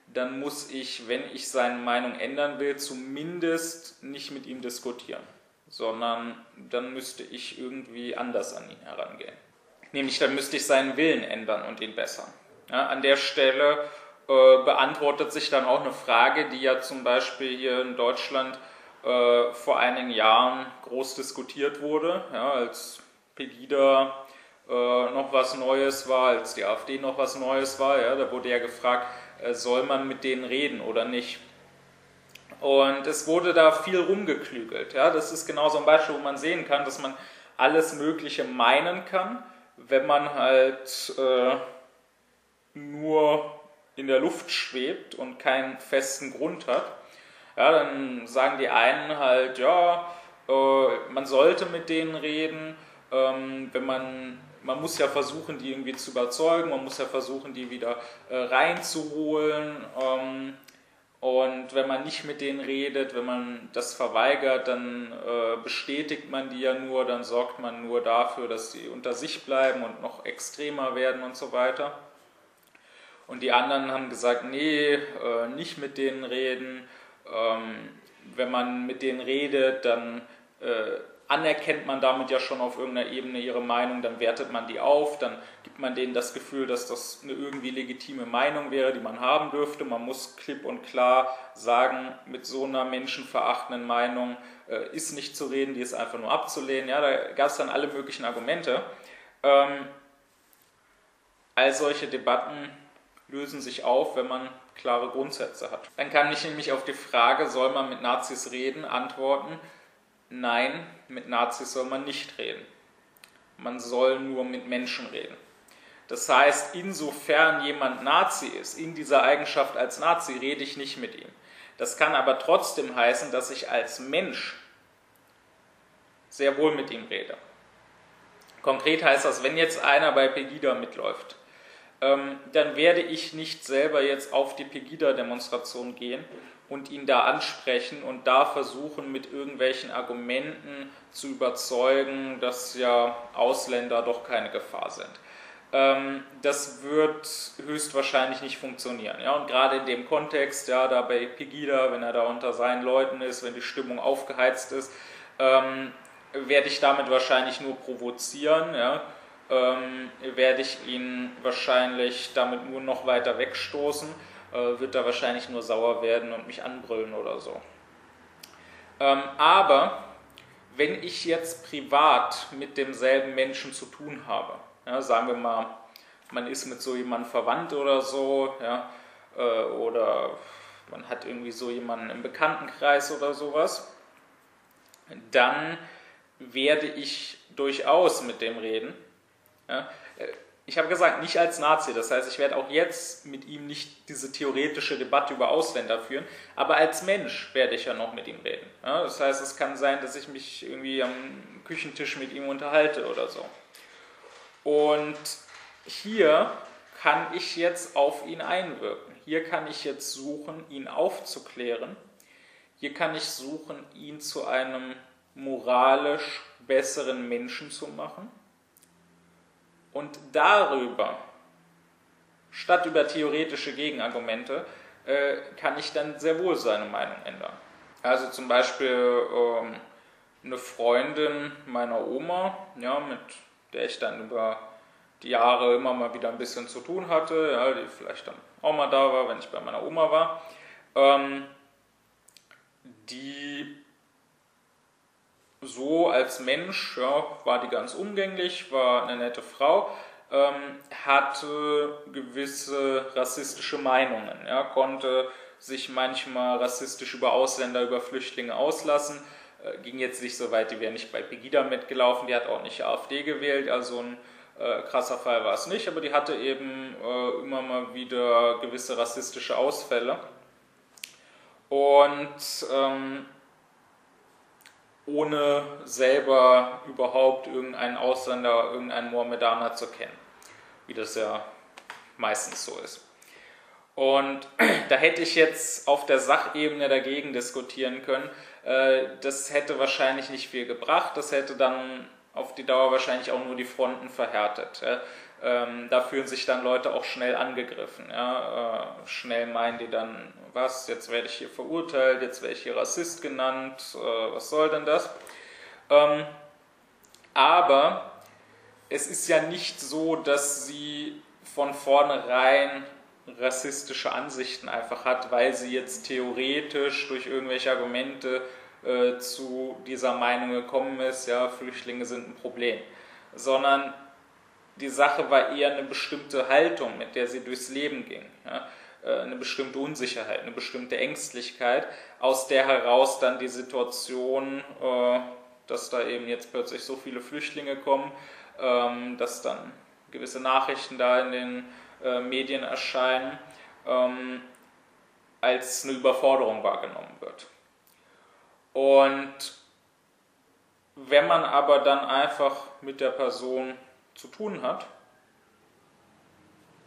[SPEAKER 1] Dann muss ich, wenn ich seine Meinung ändern will, zumindest nicht mit ihm diskutieren, sondern dann müsste ich irgendwie anders an ihn herangehen. Nämlich dann müsste ich seinen Willen ändern und ihn bessern. Ja, an der Stelle äh, beantwortet sich dann auch eine Frage, die ja zum Beispiel hier in Deutschland äh, vor einigen Jahren groß diskutiert wurde, ja, als Pegida noch was Neues war, als die AfD noch was Neues war. Ja, da wurde ja gefragt, äh, soll man mit denen reden oder nicht. Und es wurde da viel rumgeklügelt. Ja, das ist genau so ein Beispiel, wo man sehen kann, dass man alles Mögliche meinen kann, wenn man halt äh, nur in der Luft schwebt und keinen festen Grund hat. Ja, dann sagen die einen halt, ja, äh, man sollte mit denen reden, ähm, wenn man man muss ja versuchen, die irgendwie zu überzeugen, man muss ja versuchen, die wieder äh, reinzuholen. Ähm, und wenn man nicht mit denen redet, wenn man das verweigert, dann äh, bestätigt man die ja nur, dann sorgt man nur dafür, dass sie unter sich bleiben und noch extremer werden und so weiter. Und die anderen haben gesagt, nee, äh, nicht mit denen reden. Ähm, wenn man mit denen redet, dann äh, anerkennt man damit ja schon auf irgendeiner Ebene ihre Meinung, dann wertet man die auf, dann gibt man denen das Gefühl, dass das eine irgendwie legitime Meinung wäre, die man haben dürfte. Man muss klipp und klar sagen, mit so einer menschenverachtenden Meinung äh, ist nicht zu reden, die ist einfach nur abzulehnen. Ja, da gab es dann alle möglichen Argumente. Ähm, all solche Debatten lösen sich auf, wenn man klare Grundsätze hat. Dann kann ich nämlich auf die Frage, soll man mit Nazis reden, antworten, nein, mit Nazis soll man nicht reden. Man soll nur mit Menschen reden. Das heißt, insofern jemand Nazi ist, in dieser Eigenschaft als Nazi, rede ich nicht mit ihm. Das kann aber trotzdem heißen, dass ich als Mensch sehr wohl mit ihm rede. Konkret heißt das, wenn jetzt einer bei Pegida mitläuft, ähm, dann werde ich nicht selber jetzt auf die Pegida-Demonstration gehen und ihn da ansprechen und da versuchen mit irgendwelchen Argumenten zu überzeugen, dass ja Ausländer doch keine Gefahr sind. Ähm, das wird höchstwahrscheinlich nicht funktionieren. Ja? Und gerade in dem Kontext, ja, da bei Pegida, wenn er da unter seinen Leuten ist, wenn die Stimmung aufgeheizt ist, ähm, werde ich damit wahrscheinlich nur provozieren. Ja? Ähm, werde ich ihn wahrscheinlich damit nur noch weiter wegstoßen äh, wird da wahrscheinlich nur sauer werden und mich anbrüllen oder so. Ähm, aber wenn ich jetzt privat mit demselben Menschen zu tun habe, ja, sagen wir mal, man ist mit so jemandem verwandt oder so, ja, äh, oder man hat irgendwie so jemanden im Bekanntenkreis oder sowas, dann werde ich durchaus mit dem reden. Ja. Ich habe gesagt, nicht als Nazi. Das heißt, ich werde auch jetzt mit ihm nicht diese theoretische Debatte über Ausländer führen, aber als Mensch werde ich ja noch mit ihm reden. Ja, das heißt, es kann sein, dass ich mich irgendwie am Küchentisch mit ihm unterhalte oder so. Und hier kann ich jetzt auf ihn einwirken. Hier kann ich jetzt suchen, ihn aufzuklären. Hier kann ich suchen, ihn zu einem moralisch besseren Menschen zu machen und darüber, statt über theoretische Gegenargumente, äh, kann ich dann sehr wohl seine Meinung ändern. Also zum Beispiel ähm, eine Freundin meiner Oma, ja, mit der ich dann über die Jahre immer mal wieder ein bisschen zu tun hatte, ja, die vielleicht dann auch mal da war, wenn ich bei meiner Oma war, ähm, die so als Mensch ja, war die ganz umgänglich, war eine nette Frau, ähm, hatte gewisse rassistische Meinungen, ja, konnte sich manchmal rassistisch über Ausländer, über Flüchtlinge auslassen. Äh, ging jetzt nicht so weit, die wäre nicht bei Pegida mitgelaufen, die hat auch nicht AfD gewählt, also ein äh, krasser Fall war es nicht, aber die hatte eben äh, immer mal wieder gewisse rassistische Ausfälle. Und ähm, ohne selber überhaupt irgendeinen Ausländer, irgendeinen Mohammedaner zu kennen, wie das ja meistens so ist. Und da hätte ich jetzt auf der Sachebene dagegen diskutieren können. Äh, das hätte wahrscheinlich nicht viel gebracht. Das hätte dann auf die Dauer wahrscheinlich auch nur die Fronten verhärtet. Ähm, da fühlen sich dann Leute auch schnell angegriffen. Äh, schnell meinen die dann, was, jetzt werde ich hier verurteilt, jetzt werde ich hier Rassist genannt, äh, was soll denn das? Ähm, aber es ist ja nicht so, dass sie von vornherein rassistische Ansichten einfach hat, weil sie jetzt theoretisch durch irgendwelche Argumente äh, zu dieser Meinung gekommen ist, ja, Flüchtlinge sind ein Problem, sondern die Sache war eher eine bestimmte Haltung, mit der sie durchs Leben ging. Ja? Äh, eine bestimmte Unsicherheit, eine bestimmte Ängstlichkeit, aus der heraus dann die Situation, äh, dass da eben jetzt plötzlich so viele Flüchtlinge kommen, ähm, dass dann gewisse Nachrichten da in den äh, Medien erscheinen, ähm, als eine Überforderung wahrgenommen wird. Und wenn man aber dann einfach mit der Person zu tun hat,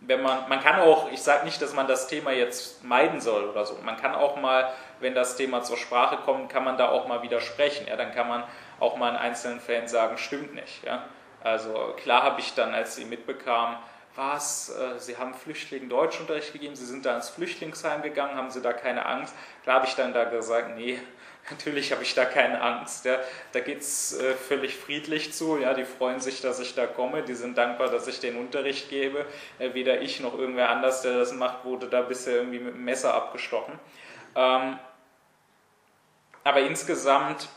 [SPEAKER 1] wenn man, man kann auch, ich sage nicht, dass man das Thema jetzt meiden soll oder so, man kann auch mal, wenn das Thema zur Sprache kommt, kann man da auch mal widersprechen. Ja, dann kann man auch mal in einzelnen Fällen sagen, stimmt nicht. Ja. Also klar habe ich dann, als sie mitbekam, was, äh, Sie haben Flüchtlingen Deutschunterricht gegeben, Sie sind da ins Flüchtlingsheim gegangen, haben Sie da keine Angst? Klar habe ich dann da gesagt, nee, natürlich habe ich da keine Angst. Ja. Da geht es äh, völlig friedlich zu. Ja. Die freuen sich, dass ich da komme. Die sind dankbar, dass ich den Unterricht gebe. Äh, weder ich noch irgendwer anders, der das macht, wurde da bisher irgendwie mit dem Messer abgestochen. Ähm, aber insgesamt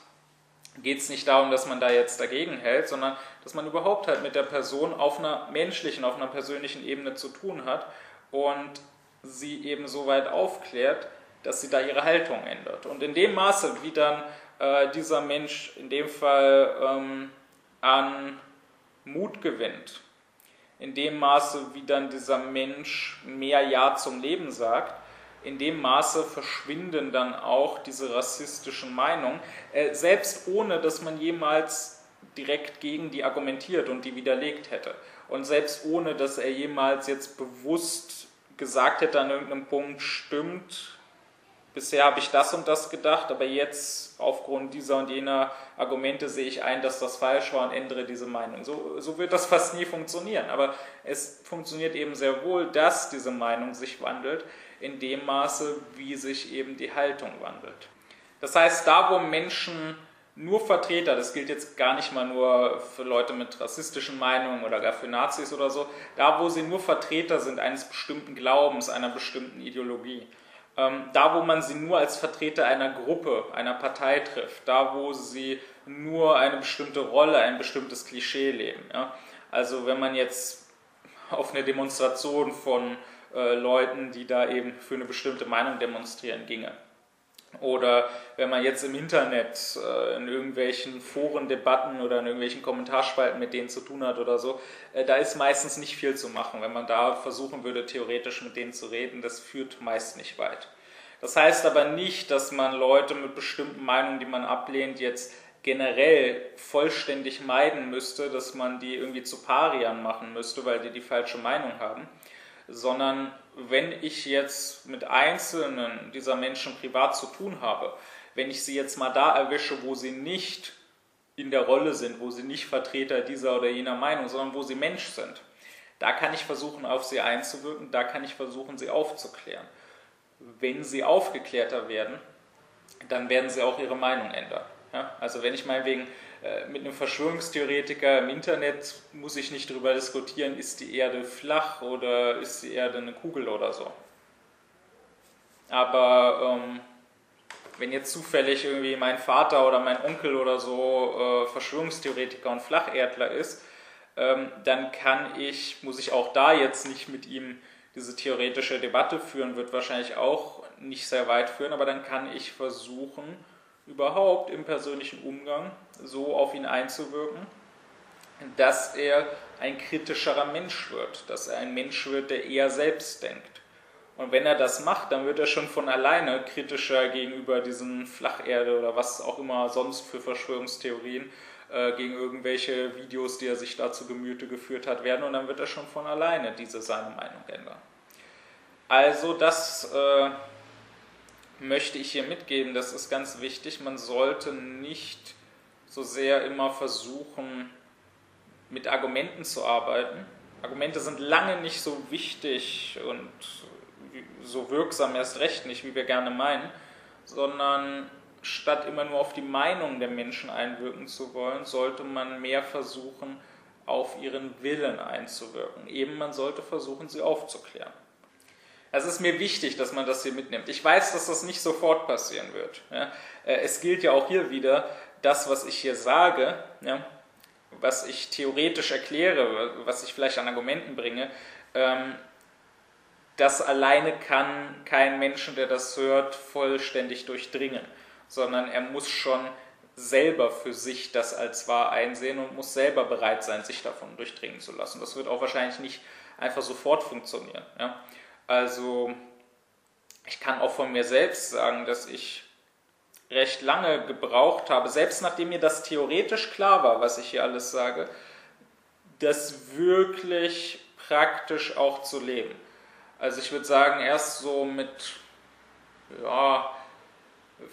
[SPEAKER 1] geht es nicht darum, dass man da jetzt dagegen hält, sondern dass man überhaupt halt mit der Person auf einer menschlichen, auf einer persönlichen Ebene zu tun hat und sie eben so weit aufklärt, dass sie da ihre Haltung ändert. Und in dem Maße, wie dann äh, dieser Mensch in dem Fall ähm, an Mut gewinnt, in dem Maße, wie dann dieser Mensch mehr Ja zum Leben sagt, in dem Maße verschwinden dann auch diese rassistischen Meinungen, äh, selbst ohne dass man jemals direkt gegen die argumentiert und die widerlegt hätte. Und selbst ohne dass er jemals jetzt bewusst gesagt hätte an irgendeinem Punkt, stimmt, bisher habe ich das und das gedacht, aber jetzt aufgrund dieser und jener Argumente sehe ich ein, dass das falsch war und ändere diese Meinung. So, so wird das fast nie funktionieren. Aber es funktioniert eben sehr wohl, dass diese Meinung sich wandelt, in dem Maße, wie sich eben die Haltung wandelt. Das heißt, da wo Menschen nur Vertreter, das gilt jetzt gar nicht mal nur für Leute mit rassistischen Meinungen oder gar für Nazis oder so, da wo sie nur Vertreter sind eines bestimmten Glaubens, einer bestimmten Ideologie, da wo man sie nur als Vertreter einer Gruppe, einer Partei trifft, da wo sie nur eine bestimmte Rolle, ein bestimmtes Klischee leben. Ja? Also wenn man jetzt auf eine Demonstration von äh, Leuten, die da eben für eine bestimmte Meinung demonstrieren, ginge. Oder wenn man jetzt im Internet äh, in irgendwelchen Foren, Debatten oder in irgendwelchen Kommentarspalten mit denen zu tun hat oder so, äh, da ist meistens nicht viel zu machen. Wenn man da versuchen würde, theoretisch mit denen zu reden, das führt meist nicht weit. Das heißt aber nicht, dass man Leute mit bestimmten Meinungen, die man ablehnt, jetzt generell vollständig meiden müsste, dass man die irgendwie zu Pariern machen müsste, weil die die falsche Meinung haben, sondern wenn ich jetzt mit einzelnen dieser Menschen privat zu tun habe, wenn ich sie jetzt mal da erwische, wo sie nicht in der Rolle sind, wo sie nicht Vertreter dieser oder jener Meinung, sondern wo sie Mensch sind, da kann ich versuchen, auf sie einzuwirken, da kann ich versuchen, sie aufzuklären. Wenn sie aufgeklärter werden, dann werden sie auch ihre Meinung ändern. Ja? Also wenn ich meinetwegen mit einem Verschwörungstheoretiker im Internet muss ich nicht darüber diskutieren, ist die Erde flach oder ist die Erde eine Kugel oder so. Aber ähm, wenn jetzt zufällig irgendwie mein Vater oder mein Onkel oder so äh, Verschwörungstheoretiker und Flacherdler ist, ähm, dann kann ich, muss ich auch da jetzt nicht mit ihm diese theoretische Debatte führen, wird wahrscheinlich auch nicht sehr weit führen, aber dann kann ich versuchen, überhaupt im persönlichen Umgang so auf ihn einzuwirken, dass er ein kritischerer Mensch wird, dass er ein Mensch wird, der eher selbst denkt. Und wenn er das macht, dann wird er schon von alleine kritischer gegenüber diesen Flacherde oder was auch immer sonst für Verschwörungstheorien äh, gegen irgendwelche Videos, die er sich da zu Gemüte geführt hat, werden. Und dann wird er schon von alleine diese seine Meinung ändern. Also das äh, möchte ich hier mitgeben, das ist ganz wichtig, man sollte nicht so sehr immer versuchen, mit Argumenten zu arbeiten. Argumente sind lange nicht so wichtig und so wirksam erst recht nicht, wie wir gerne meinen, sondern statt immer nur auf die Meinung der Menschen einwirken zu wollen, sollte man mehr versuchen, auf ihren Willen einzuwirken. Eben man sollte versuchen, sie aufzuklären. Es ist mir wichtig, dass man das hier mitnimmt. Ich weiß, dass das nicht sofort passieren wird. Ja. Äh, es gilt ja auch hier wieder, das, was ich hier sage, ja, was ich theoretisch erkläre, was ich vielleicht an Argumenten bringe, ähm, das alleine kann kein Menschen, der das hört, vollständig durchdringen, sondern er muss schon selber für sich das als wahr einsehen und muss selber bereit sein, sich davon durchdringen zu lassen. Das wird auch wahrscheinlich nicht einfach sofort funktionieren. Ja? Also ich kann auch von mir selbst sagen, dass ich recht lange gebraucht habe, selbst nachdem mir das theoretisch klar war, was ich hier alles sage, das wirklich praktisch auch zu leben. Also ich würde sagen, erst so mit, ja,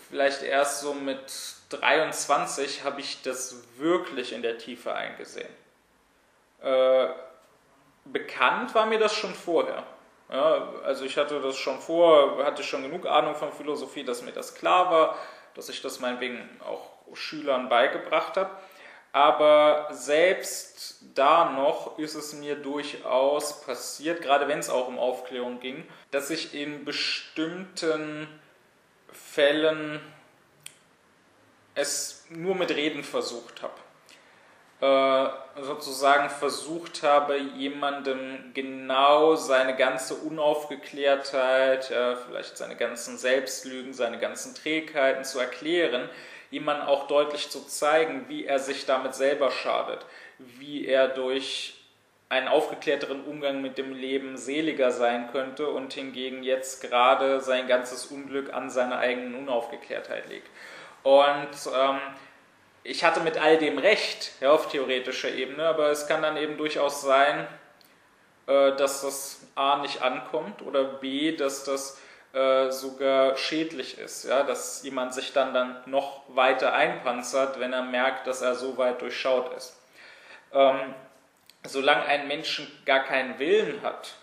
[SPEAKER 1] vielleicht erst so mit 23 habe ich das wirklich in der Tiefe eingesehen. Äh, bekannt war mir das schon vorher. Ja, also ich hatte das schon vor, hatte schon genug Ahnung von Philosophie, dass mir das klar war, dass ich das meinetwegen auch Schülern beigebracht habe. Aber selbst da noch ist es mir durchaus passiert, gerade wenn es auch um Aufklärung ging, dass ich in bestimmten Fällen es nur mit Reden versucht habe. Äh, sozusagen versucht habe, jemandem genau seine ganze Unaufgeklärtheit, äh, vielleicht seine ganzen Selbstlügen, seine ganzen Trägheiten zu erklären, jemandem auch deutlich zu zeigen, wie er sich damit selber schadet, wie er durch einen aufgeklärteren Umgang mit dem Leben seliger sein könnte und hingegen jetzt gerade sein ganzes Unglück an seiner eigenen Unaufgeklärtheit legt. Und ähm, ich hatte mit all dem recht, ja, auf theoretischer Ebene, aber es kann dann eben durchaus sein, äh, dass das A nicht ankommt oder B, dass das äh, sogar schädlich ist, ja, dass jemand sich dann, dann noch weiter einpanzert, wenn er merkt, dass er so weit durchschaut ist. Ähm, solange ein Menschen gar keinen Willen hat,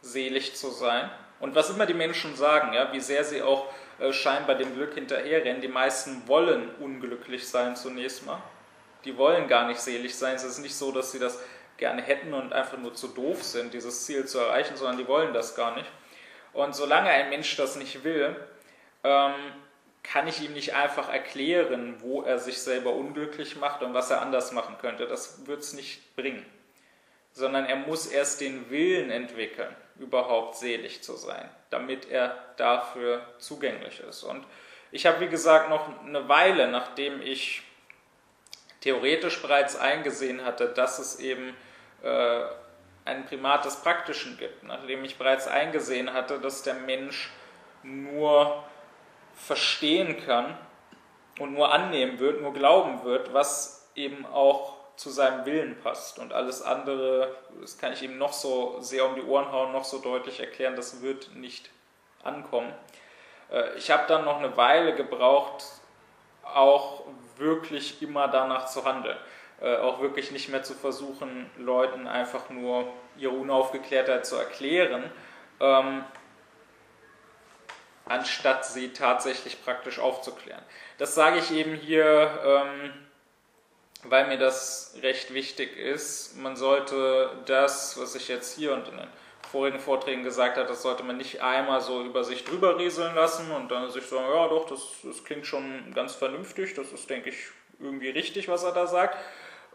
[SPEAKER 1] selig zu sein, und was immer die Menschen sagen, ja, wie sehr sie auch äh, scheinbar dem Glück hinterherrennen. Die meisten wollen unglücklich sein zunächst mal. Die wollen gar nicht selig sein. Es ist nicht so, dass sie das gerne hätten und einfach nur zu doof sind, dieses Ziel zu erreichen, sondern die wollen das gar nicht. Und solange ein Mensch das nicht will, ähm, kann ich ihm nicht einfach erklären, wo er sich selber unglücklich macht und was er anders machen könnte. Das wird es nicht bringen. Sondern er muss erst den Willen entwickeln, überhaupt selig zu sein damit er dafür zugänglich ist. Und ich habe, wie gesagt, noch eine Weile, nachdem ich theoretisch bereits eingesehen hatte, dass es eben äh, ein Primat des Praktischen gibt, nachdem ich bereits eingesehen hatte, dass der Mensch nur verstehen kann und nur annehmen wird, nur glauben wird, was eben auch zu seinem Willen passt. Und alles andere, das kann ich ihm noch so sehr um die Ohren hauen, noch so deutlich erklären, das wird nicht ankommen. Äh, ich habe dann noch eine Weile gebraucht, auch wirklich immer danach zu handeln. Äh, auch wirklich nicht mehr zu versuchen, Leuten einfach nur ihre Unaufgeklärtheit zu erklären, ähm, anstatt sie tatsächlich praktisch aufzuklären. Das sage ich eben hier ähm, weil mir das recht wichtig ist. Man sollte das, was ich jetzt hier und in den vorigen Vorträgen gesagt habe, das sollte man nicht einmal so über sich drüber rieseln lassen und dann sich sagen, ja doch, das, das klingt schon ganz vernünftig, das ist, denke ich, irgendwie richtig, was er da sagt.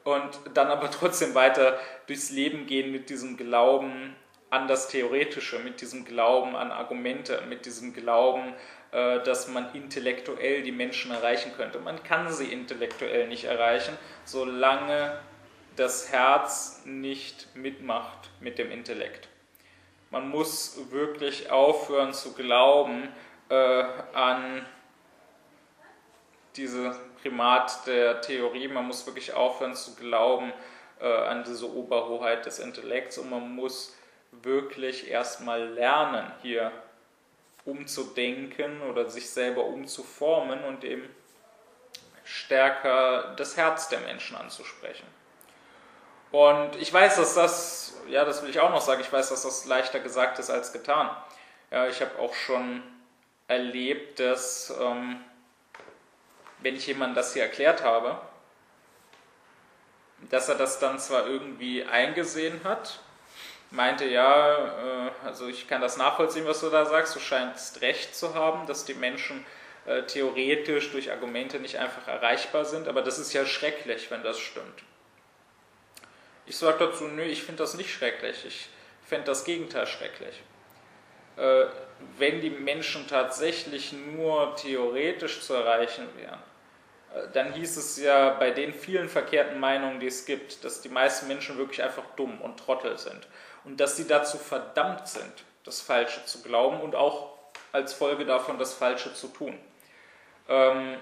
[SPEAKER 1] Und dann aber trotzdem weiter durchs Leben gehen mit diesem Glauben an das Theoretische, mit diesem Glauben an Argumente, mit diesem Glauben dass man intellektuell die Menschen erreichen könnte. Man kann sie intellektuell nicht erreichen, solange das Herz nicht mitmacht mit dem Intellekt. Man muss wirklich aufhören zu glauben äh, an diese Primat der Theorie, man muss wirklich aufhören zu glauben äh, an diese Oberhoheit des Intellekts und man muss wirklich erstmal lernen, hier umzudenken oder sich selber umzuformen und eben stärker das Herz der Menschen anzusprechen. Und ich weiß, dass das, ja, das will ich auch noch sagen, ich weiß, dass das leichter gesagt ist als getan. Ja, ich habe auch schon erlebt, dass, ähm, wenn ich jemandem das hier erklärt habe, dass er das dann zwar irgendwie eingesehen hat, meinte, ja, äh, also ich kann das nachvollziehen, was du da sagst, du scheinst recht zu haben, dass die Menschen äh, theoretisch durch Argumente nicht einfach erreichbar sind, aber das ist ja schrecklich, wenn das stimmt. Ich sage dazu, nö, ich finde das nicht schrecklich. Ich fände das Gegenteil schrecklich. Äh, wenn die Menschen tatsächlich nur theoretisch zu erreichen wären, äh, dann hieß es ja bei den vielen verkehrten Meinungen, die es gibt, dass die meisten Menschen wirklich einfach dumm und Trottel sind und dass sie dazu verdammt sind, das Falsche zu glauben und auch als Folge davon das Falsche zu tun. Ähm,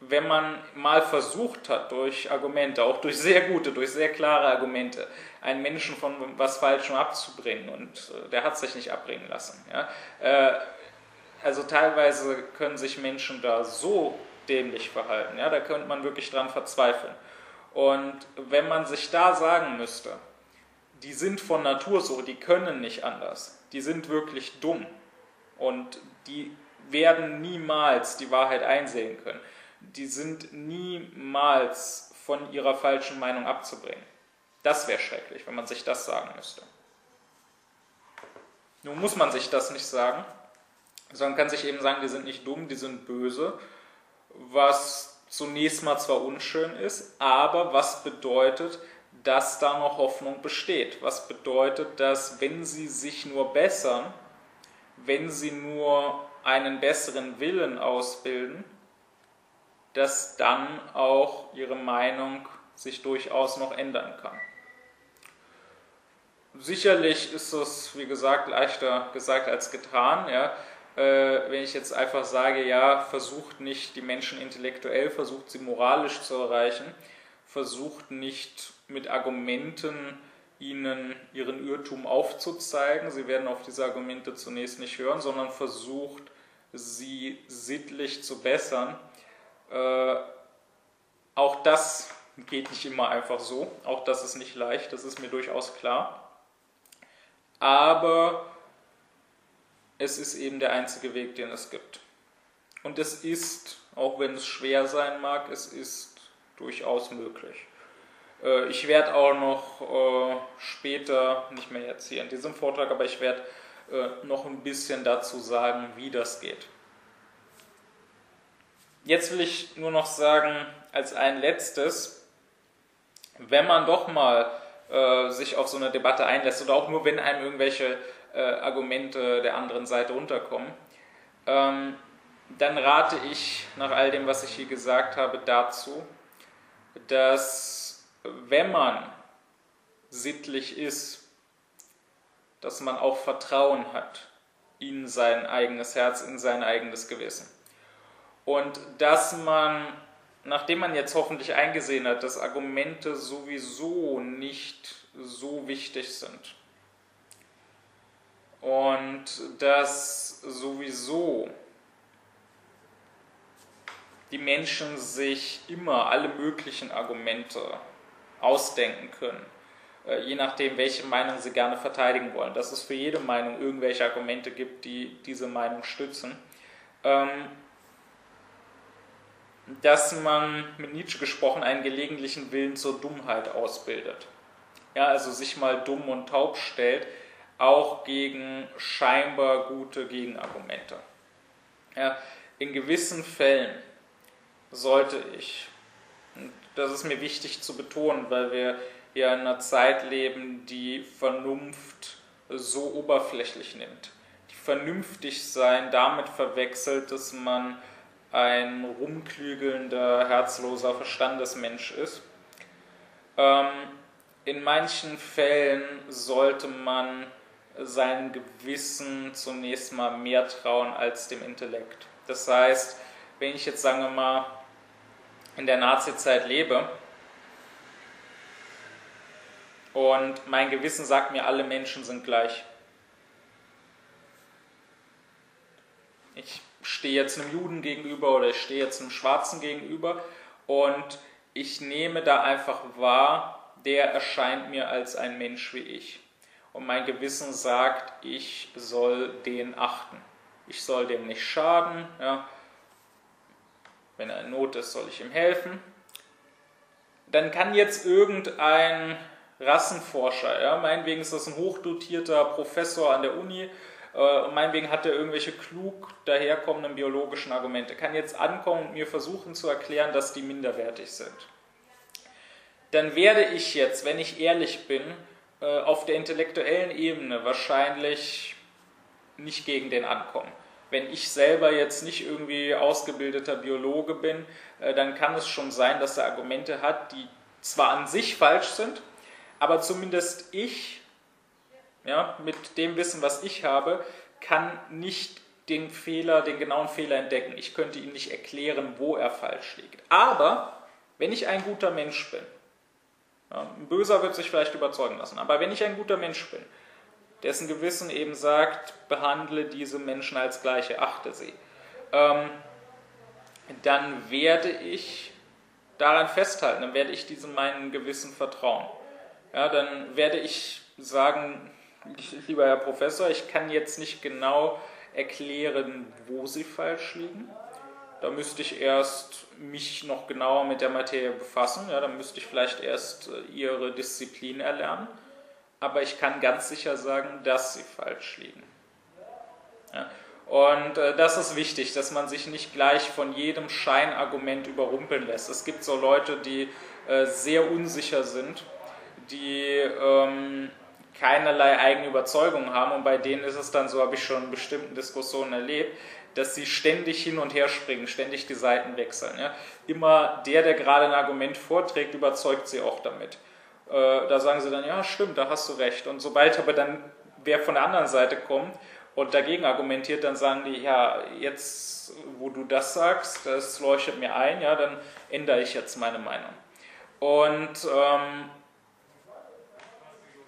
[SPEAKER 1] wenn man mal versucht hat, durch Argumente, auch durch sehr gute, durch sehr klare Argumente, einen Menschen von was Falschem abzubringen und äh, der hat sich nicht abbringen lassen. Ja? Äh, also teilweise können sich Menschen da so dämlich verhalten, ja? da könnte man wirklich dran verzweifeln. Und wenn man sich da sagen müsste, die sind von Natur so, die können nicht anders, die sind wirklich dumm und die werden niemals die Wahrheit einsehen können die sind niemals von ihrer falschen Meinung abzubringen. Das wäre schrecklich, wenn man sich das sagen müsste. Nun muss man sich das nicht sagen, sondern kann sich eben sagen, die sind nicht dumm, die sind böse, was zunächst mal zwar unschön ist, aber was bedeutet, dass da noch Hoffnung besteht. Was bedeutet, dass wenn sie sich nur bessern, wenn sie nur einen besseren Willen ausbilden, dass dann auch ihre Meinung sich durchaus noch ändern kann. Sicherlich ist es, wie gesagt, leichter gesagt als getan. Ja. Äh, wenn ich jetzt einfach sage, ja, versucht nicht die Menschen intellektuell, versucht sie moralisch zu erreichen, versucht nicht mit Argumenten ihnen ihren Irrtum aufzuzeigen. Sie werden auf diese Argumente zunächst nicht hören, sondern versucht sie sittlich zu bessern äh, auch das geht nicht immer einfach so. Auch das ist nicht leicht, das ist mir durchaus klar. Aber es ist eben der einzige Weg, den es gibt. Und es ist, auch wenn es schwer sein mag, es ist durchaus möglich. Äh, ich werde auch noch äh, später, nicht mehr jetzt hier in diesem Vortrag, aber ich werde äh, noch ein bisschen dazu sagen, wie das geht. Jetzt will ich nur noch sagen, als ein letztes, wenn man doch mal äh, sich auf so eine Debatte einlässt oder auch nur wenn einem irgendwelche äh, Argumente der anderen Seite unterkommen, ähm, dann rate ich nach all dem, was ich hier gesagt habe, dazu, dass wenn man sittlich ist, dass man auch Vertrauen hat in sein eigenes Herz, in sein eigenes Gewissen. Und dass man, nachdem man jetzt hoffentlich eingesehen hat, dass Argumente sowieso nicht so wichtig sind und dass sowieso die Menschen sich immer alle möglichen Argumente ausdenken können, äh, je nachdem, welche Meinung sie gerne verteidigen wollen, dass es für jede Meinung irgendwelche Argumente gibt, die diese Meinung stützen. Ähm, dass man, mit Nietzsche gesprochen, einen gelegentlichen Willen zur Dummheit ausbildet. Ja, also sich mal dumm und taub stellt, auch gegen scheinbar gute Gegenargumente. Ja, in gewissen Fällen sollte ich, das ist mir wichtig zu betonen, weil wir ja in einer Zeit leben, die Vernunft so oberflächlich nimmt, die vernünftig sein damit verwechselt, dass man ein rumklügelnder, herzloser Verstandesmensch ist. Ähm, in manchen Fällen sollte man seinem Gewissen zunächst mal mehr trauen als dem Intellekt. Das heißt, wenn ich jetzt, sagen wir mal, in der Nazizeit lebe und mein Gewissen sagt mir, alle Menschen sind gleich. Ich stehe jetzt einem Juden gegenüber oder ich stehe jetzt einem Schwarzen gegenüber und ich nehme da einfach wahr, der erscheint mir als ein Mensch wie ich. Und mein Gewissen sagt, ich soll den achten. Ich soll dem nicht schaden. Ja. Wenn er in Not ist, soll ich ihm helfen. Dann kann jetzt irgendein Rassenforscher, ja, meinetwegen ist das ein hochdotierter Professor an der Uni, äh, und meinetwegen hat er irgendwelche klug daherkommenden biologischen Argumente. Kann jetzt ankommen und mir versuchen zu erklären, dass die minderwertig sind. dann werde ich jetzt, wenn ich ehrlich bin, äh, auf der intellektuellen Ebene wahrscheinlich nicht gegen den ankommen. Wenn ich selber jetzt nicht irgendwie ausgebildeter Biologe bin, äh, dann kann es schon sein, dass er Argumente hat, die zwar an sich falsch sind, aber zumindest ich, ja, mit dem Wissen, was ich habe, kann nicht den Fehler, den genauen Fehler entdecken. Ich könnte ihm nicht erklären, wo er falsch liegt. Aber wenn ich ein guter Mensch bin, ja, ein Böser wird sich vielleicht überzeugen lassen, aber wenn ich ein guter Mensch bin, dessen Gewissen eben sagt, behandle diese Menschen als gleiche, achte sie, ähm, dann werde ich daran festhalten, dann werde ich diesem meinen Gewissen vertrauen. Ja, dann werde ich sagen, lieber Herr Professor, ich kann jetzt nicht genau erklären, wo Sie falsch liegen. Da müsste ich erst mich noch genauer mit der Materie befassen. Ja, dann müsste ich vielleicht erst äh, Ihre Disziplin erlernen. Aber ich kann ganz sicher sagen, dass Sie falsch liegen. Ja, und äh, das ist wichtig, dass man sich nicht gleich von jedem Scheinargument überrumpeln lässt. Es gibt so Leute, die äh, sehr unsicher sind, die ähm, keinerlei eigene Überzeugung haben und bei denen ist es dann, so habe ich schon in bestimmten Diskussionen erlebt, dass sie ständig hin und her springen, ständig die Seiten wechseln. Ja. Immer der, der gerade ein Argument vorträgt, überzeugt sie auch damit. Äh, da sagen sie dann, ja stimmt, da hast du recht. Und sobald aber dann wer von der anderen Seite kommt und dagegen argumentiert, dann sagen die, ja, jetzt, wo du das sagst, das leuchtet mir ein, ja, dann ändere ich jetzt meine Meinung. Und ähm,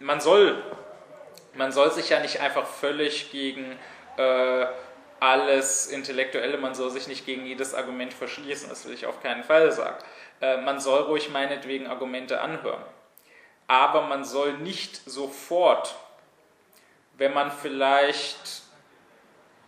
[SPEAKER 1] man soll, man soll sich ja nicht einfach völlig gegen äh, alles Intellektuelle, man soll sich nicht gegen jedes Argument verschließen, das will ich auf keinen Fall sagen. Äh, man soll ruhig meinetwegen Argumente anhören. Aber man soll nicht sofort, wenn man vielleicht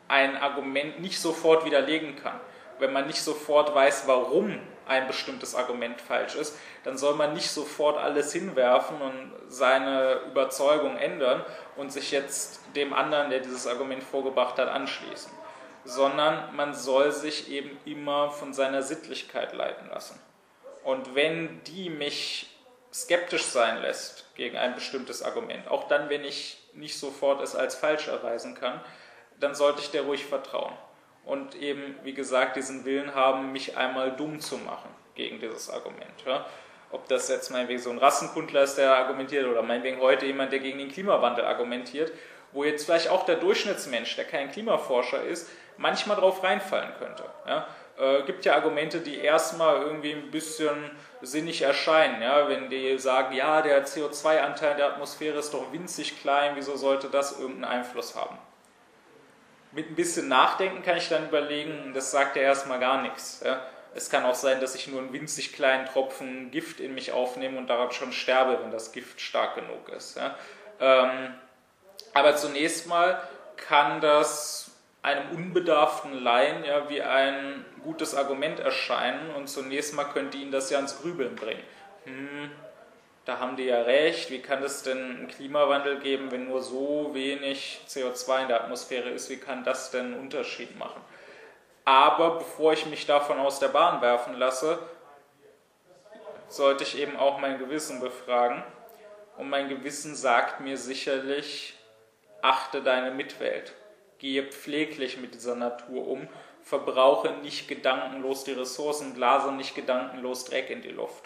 [SPEAKER 1] ein Argument nicht sofort widerlegen kann, wenn man nicht sofort weiß, warum ein bestimmtes Argument falsch ist, dann soll man nicht sofort alles hinwerfen und seine Überzeugung ändern und sich jetzt dem anderen, der dieses Argument vorgebracht hat, anschließen, sondern man soll sich eben immer von seiner Sittlichkeit leiten lassen. Und wenn die mich skeptisch sein lässt gegen ein bestimmtes Argument, auch dann, wenn ich nicht sofort es als falsch erweisen kann, dann sollte ich der ruhig vertrauen und eben, wie gesagt, diesen Willen haben, mich einmal dumm zu machen gegen dieses Argument. Ja? Ob das jetzt meinetwegen so ein Rassenkundler ist, der argumentiert, oder meinetwegen heute jemand, der gegen den Klimawandel argumentiert, wo jetzt vielleicht auch der Durchschnittsmensch, der kein Klimaforscher ist, manchmal drauf reinfallen könnte. Ja? Äh, gibt ja Argumente, die erstmal irgendwie ein bisschen sinnig erscheinen. Ja? Wenn die sagen, ja, der CO2-Anteil der Atmosphäre ist doch winzig klein, wieso sollte das irgendeinen Einfluss haben? mit ein bisschen Nachdenken kann ich dann überlegen, das sagt ja erstmal gar nichts. Ja. Es kann auch sein, dass ich nur einen winzig kleinen Tropfen Gift in mich aufnehme und daran schon sterbe, wenn das Gift stark genug ist. Ja. Ähm, aber zunächst mal kann das einem unbedarften Laien ja wie ein gutes Argument erscheinen und zunächst mal könnte ihn das ja ans Grübeln bringen. Hm, da haben die ja recht, wie kann es denn einen Klimawandel geben, wenn nur so wenig CO2 in der Atmosphäre ist, wie kann das denn einen Unterschied machen? Aber bevor ich mich davon aus der Bahn werfen lasse, sollte ich eben auch mein Gewissen befragen. Und mein Gewissen sagt mir sicherlich, achte deine Mitwelt, gehe pfleglich mit dieser Natur um, verbrauche nicht gedankenlos die Ressourcen, blase nicht gedankenlos Dreck in die Luft.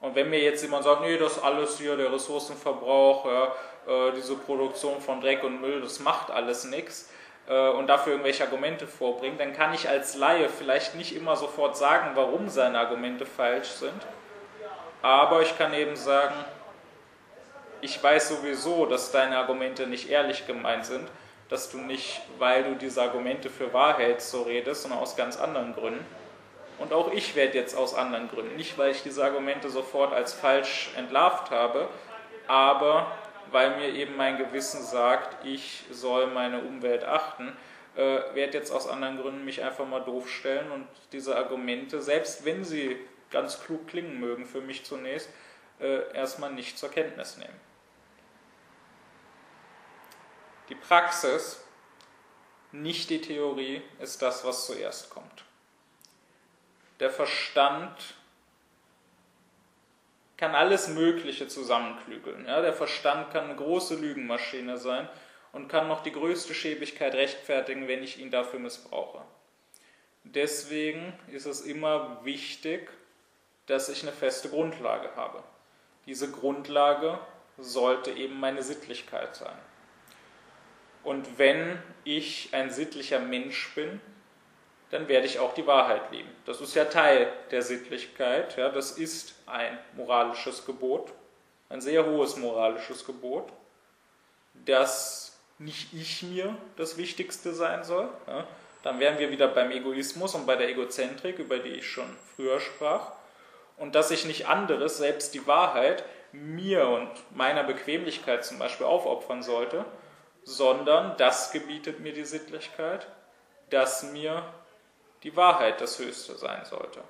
[SPEAKER 1] Und wenn mir jetzt jemand sagt, nee, das alles hier, der Ressourcenverbrauch, ja, äh, diese Produktion von Dreck und Müll, das macht alles nichts äh, und dafür irgendwelche Argumente vorbringt, dann kann ich als Laie vielleicht nicht immer sofort sagen, warum seine Argumente falsch sind. Aber ich kann eben sagen, ich weiß sowieso, dass deine Argumente nicht ehrlich gemeint sind, dass du nicht, weil du diese Argumente für wahr hältst, so redest, sondern aus ganz anderen Gründen. Und auch ich werde jetzt aus anderen Gründen, nicht weil ich diese Argumente sofort als falsch entlarvt habe, aber weil mir eben mein Gewissen sagt, ich soll meine Umwelt achten, äh, werde jetzt aus anderen Gründen mich einfach mal doof stellen und diese Argumente, selbst wenn sie ganz klug klingen mögen für mich zunächst, äh, erstmal nicht zur Kenntnis nehmen. Die Praxis, nicht die Theorie, ist das, was zuerst kommt der Verstand kann alles Mögliche zusammenklügeln. Ja, der Verstand kann eine große Lügenmaschine sein und kann noch die größte Schäbigkeit rechtfertigen, wenn ich ihn dafür missbrauche. Deswegen ist es immer wichtig, dass ich eine feste Grundlage habe. Diese Grundlage sollte eben meine Sittlichkeit sein. Und wenn ich ein sittlicher Mensch bin, dann werde ich auch die Wahrheit lieben. Das ist ja Teil der Sittlichkeit. Ja, das ist ein moralisches Gebot, ein sehr hohes moralisches Gebot, dass nicht ich mir das Wichtigste sein soll. Ja, dann wären wir wieder beim Egoismus und bei der Egozentrik, über die ich schon früher sprach. Und dass ich nicht anderes, selbst die Wahrheit, mir und meiner Bequemlichkeit zum Beispiel aufopfern sollte, sondern das gebietet mir die Sittlichkeit, dass mir die Wahrheit das Höchste sein sollte.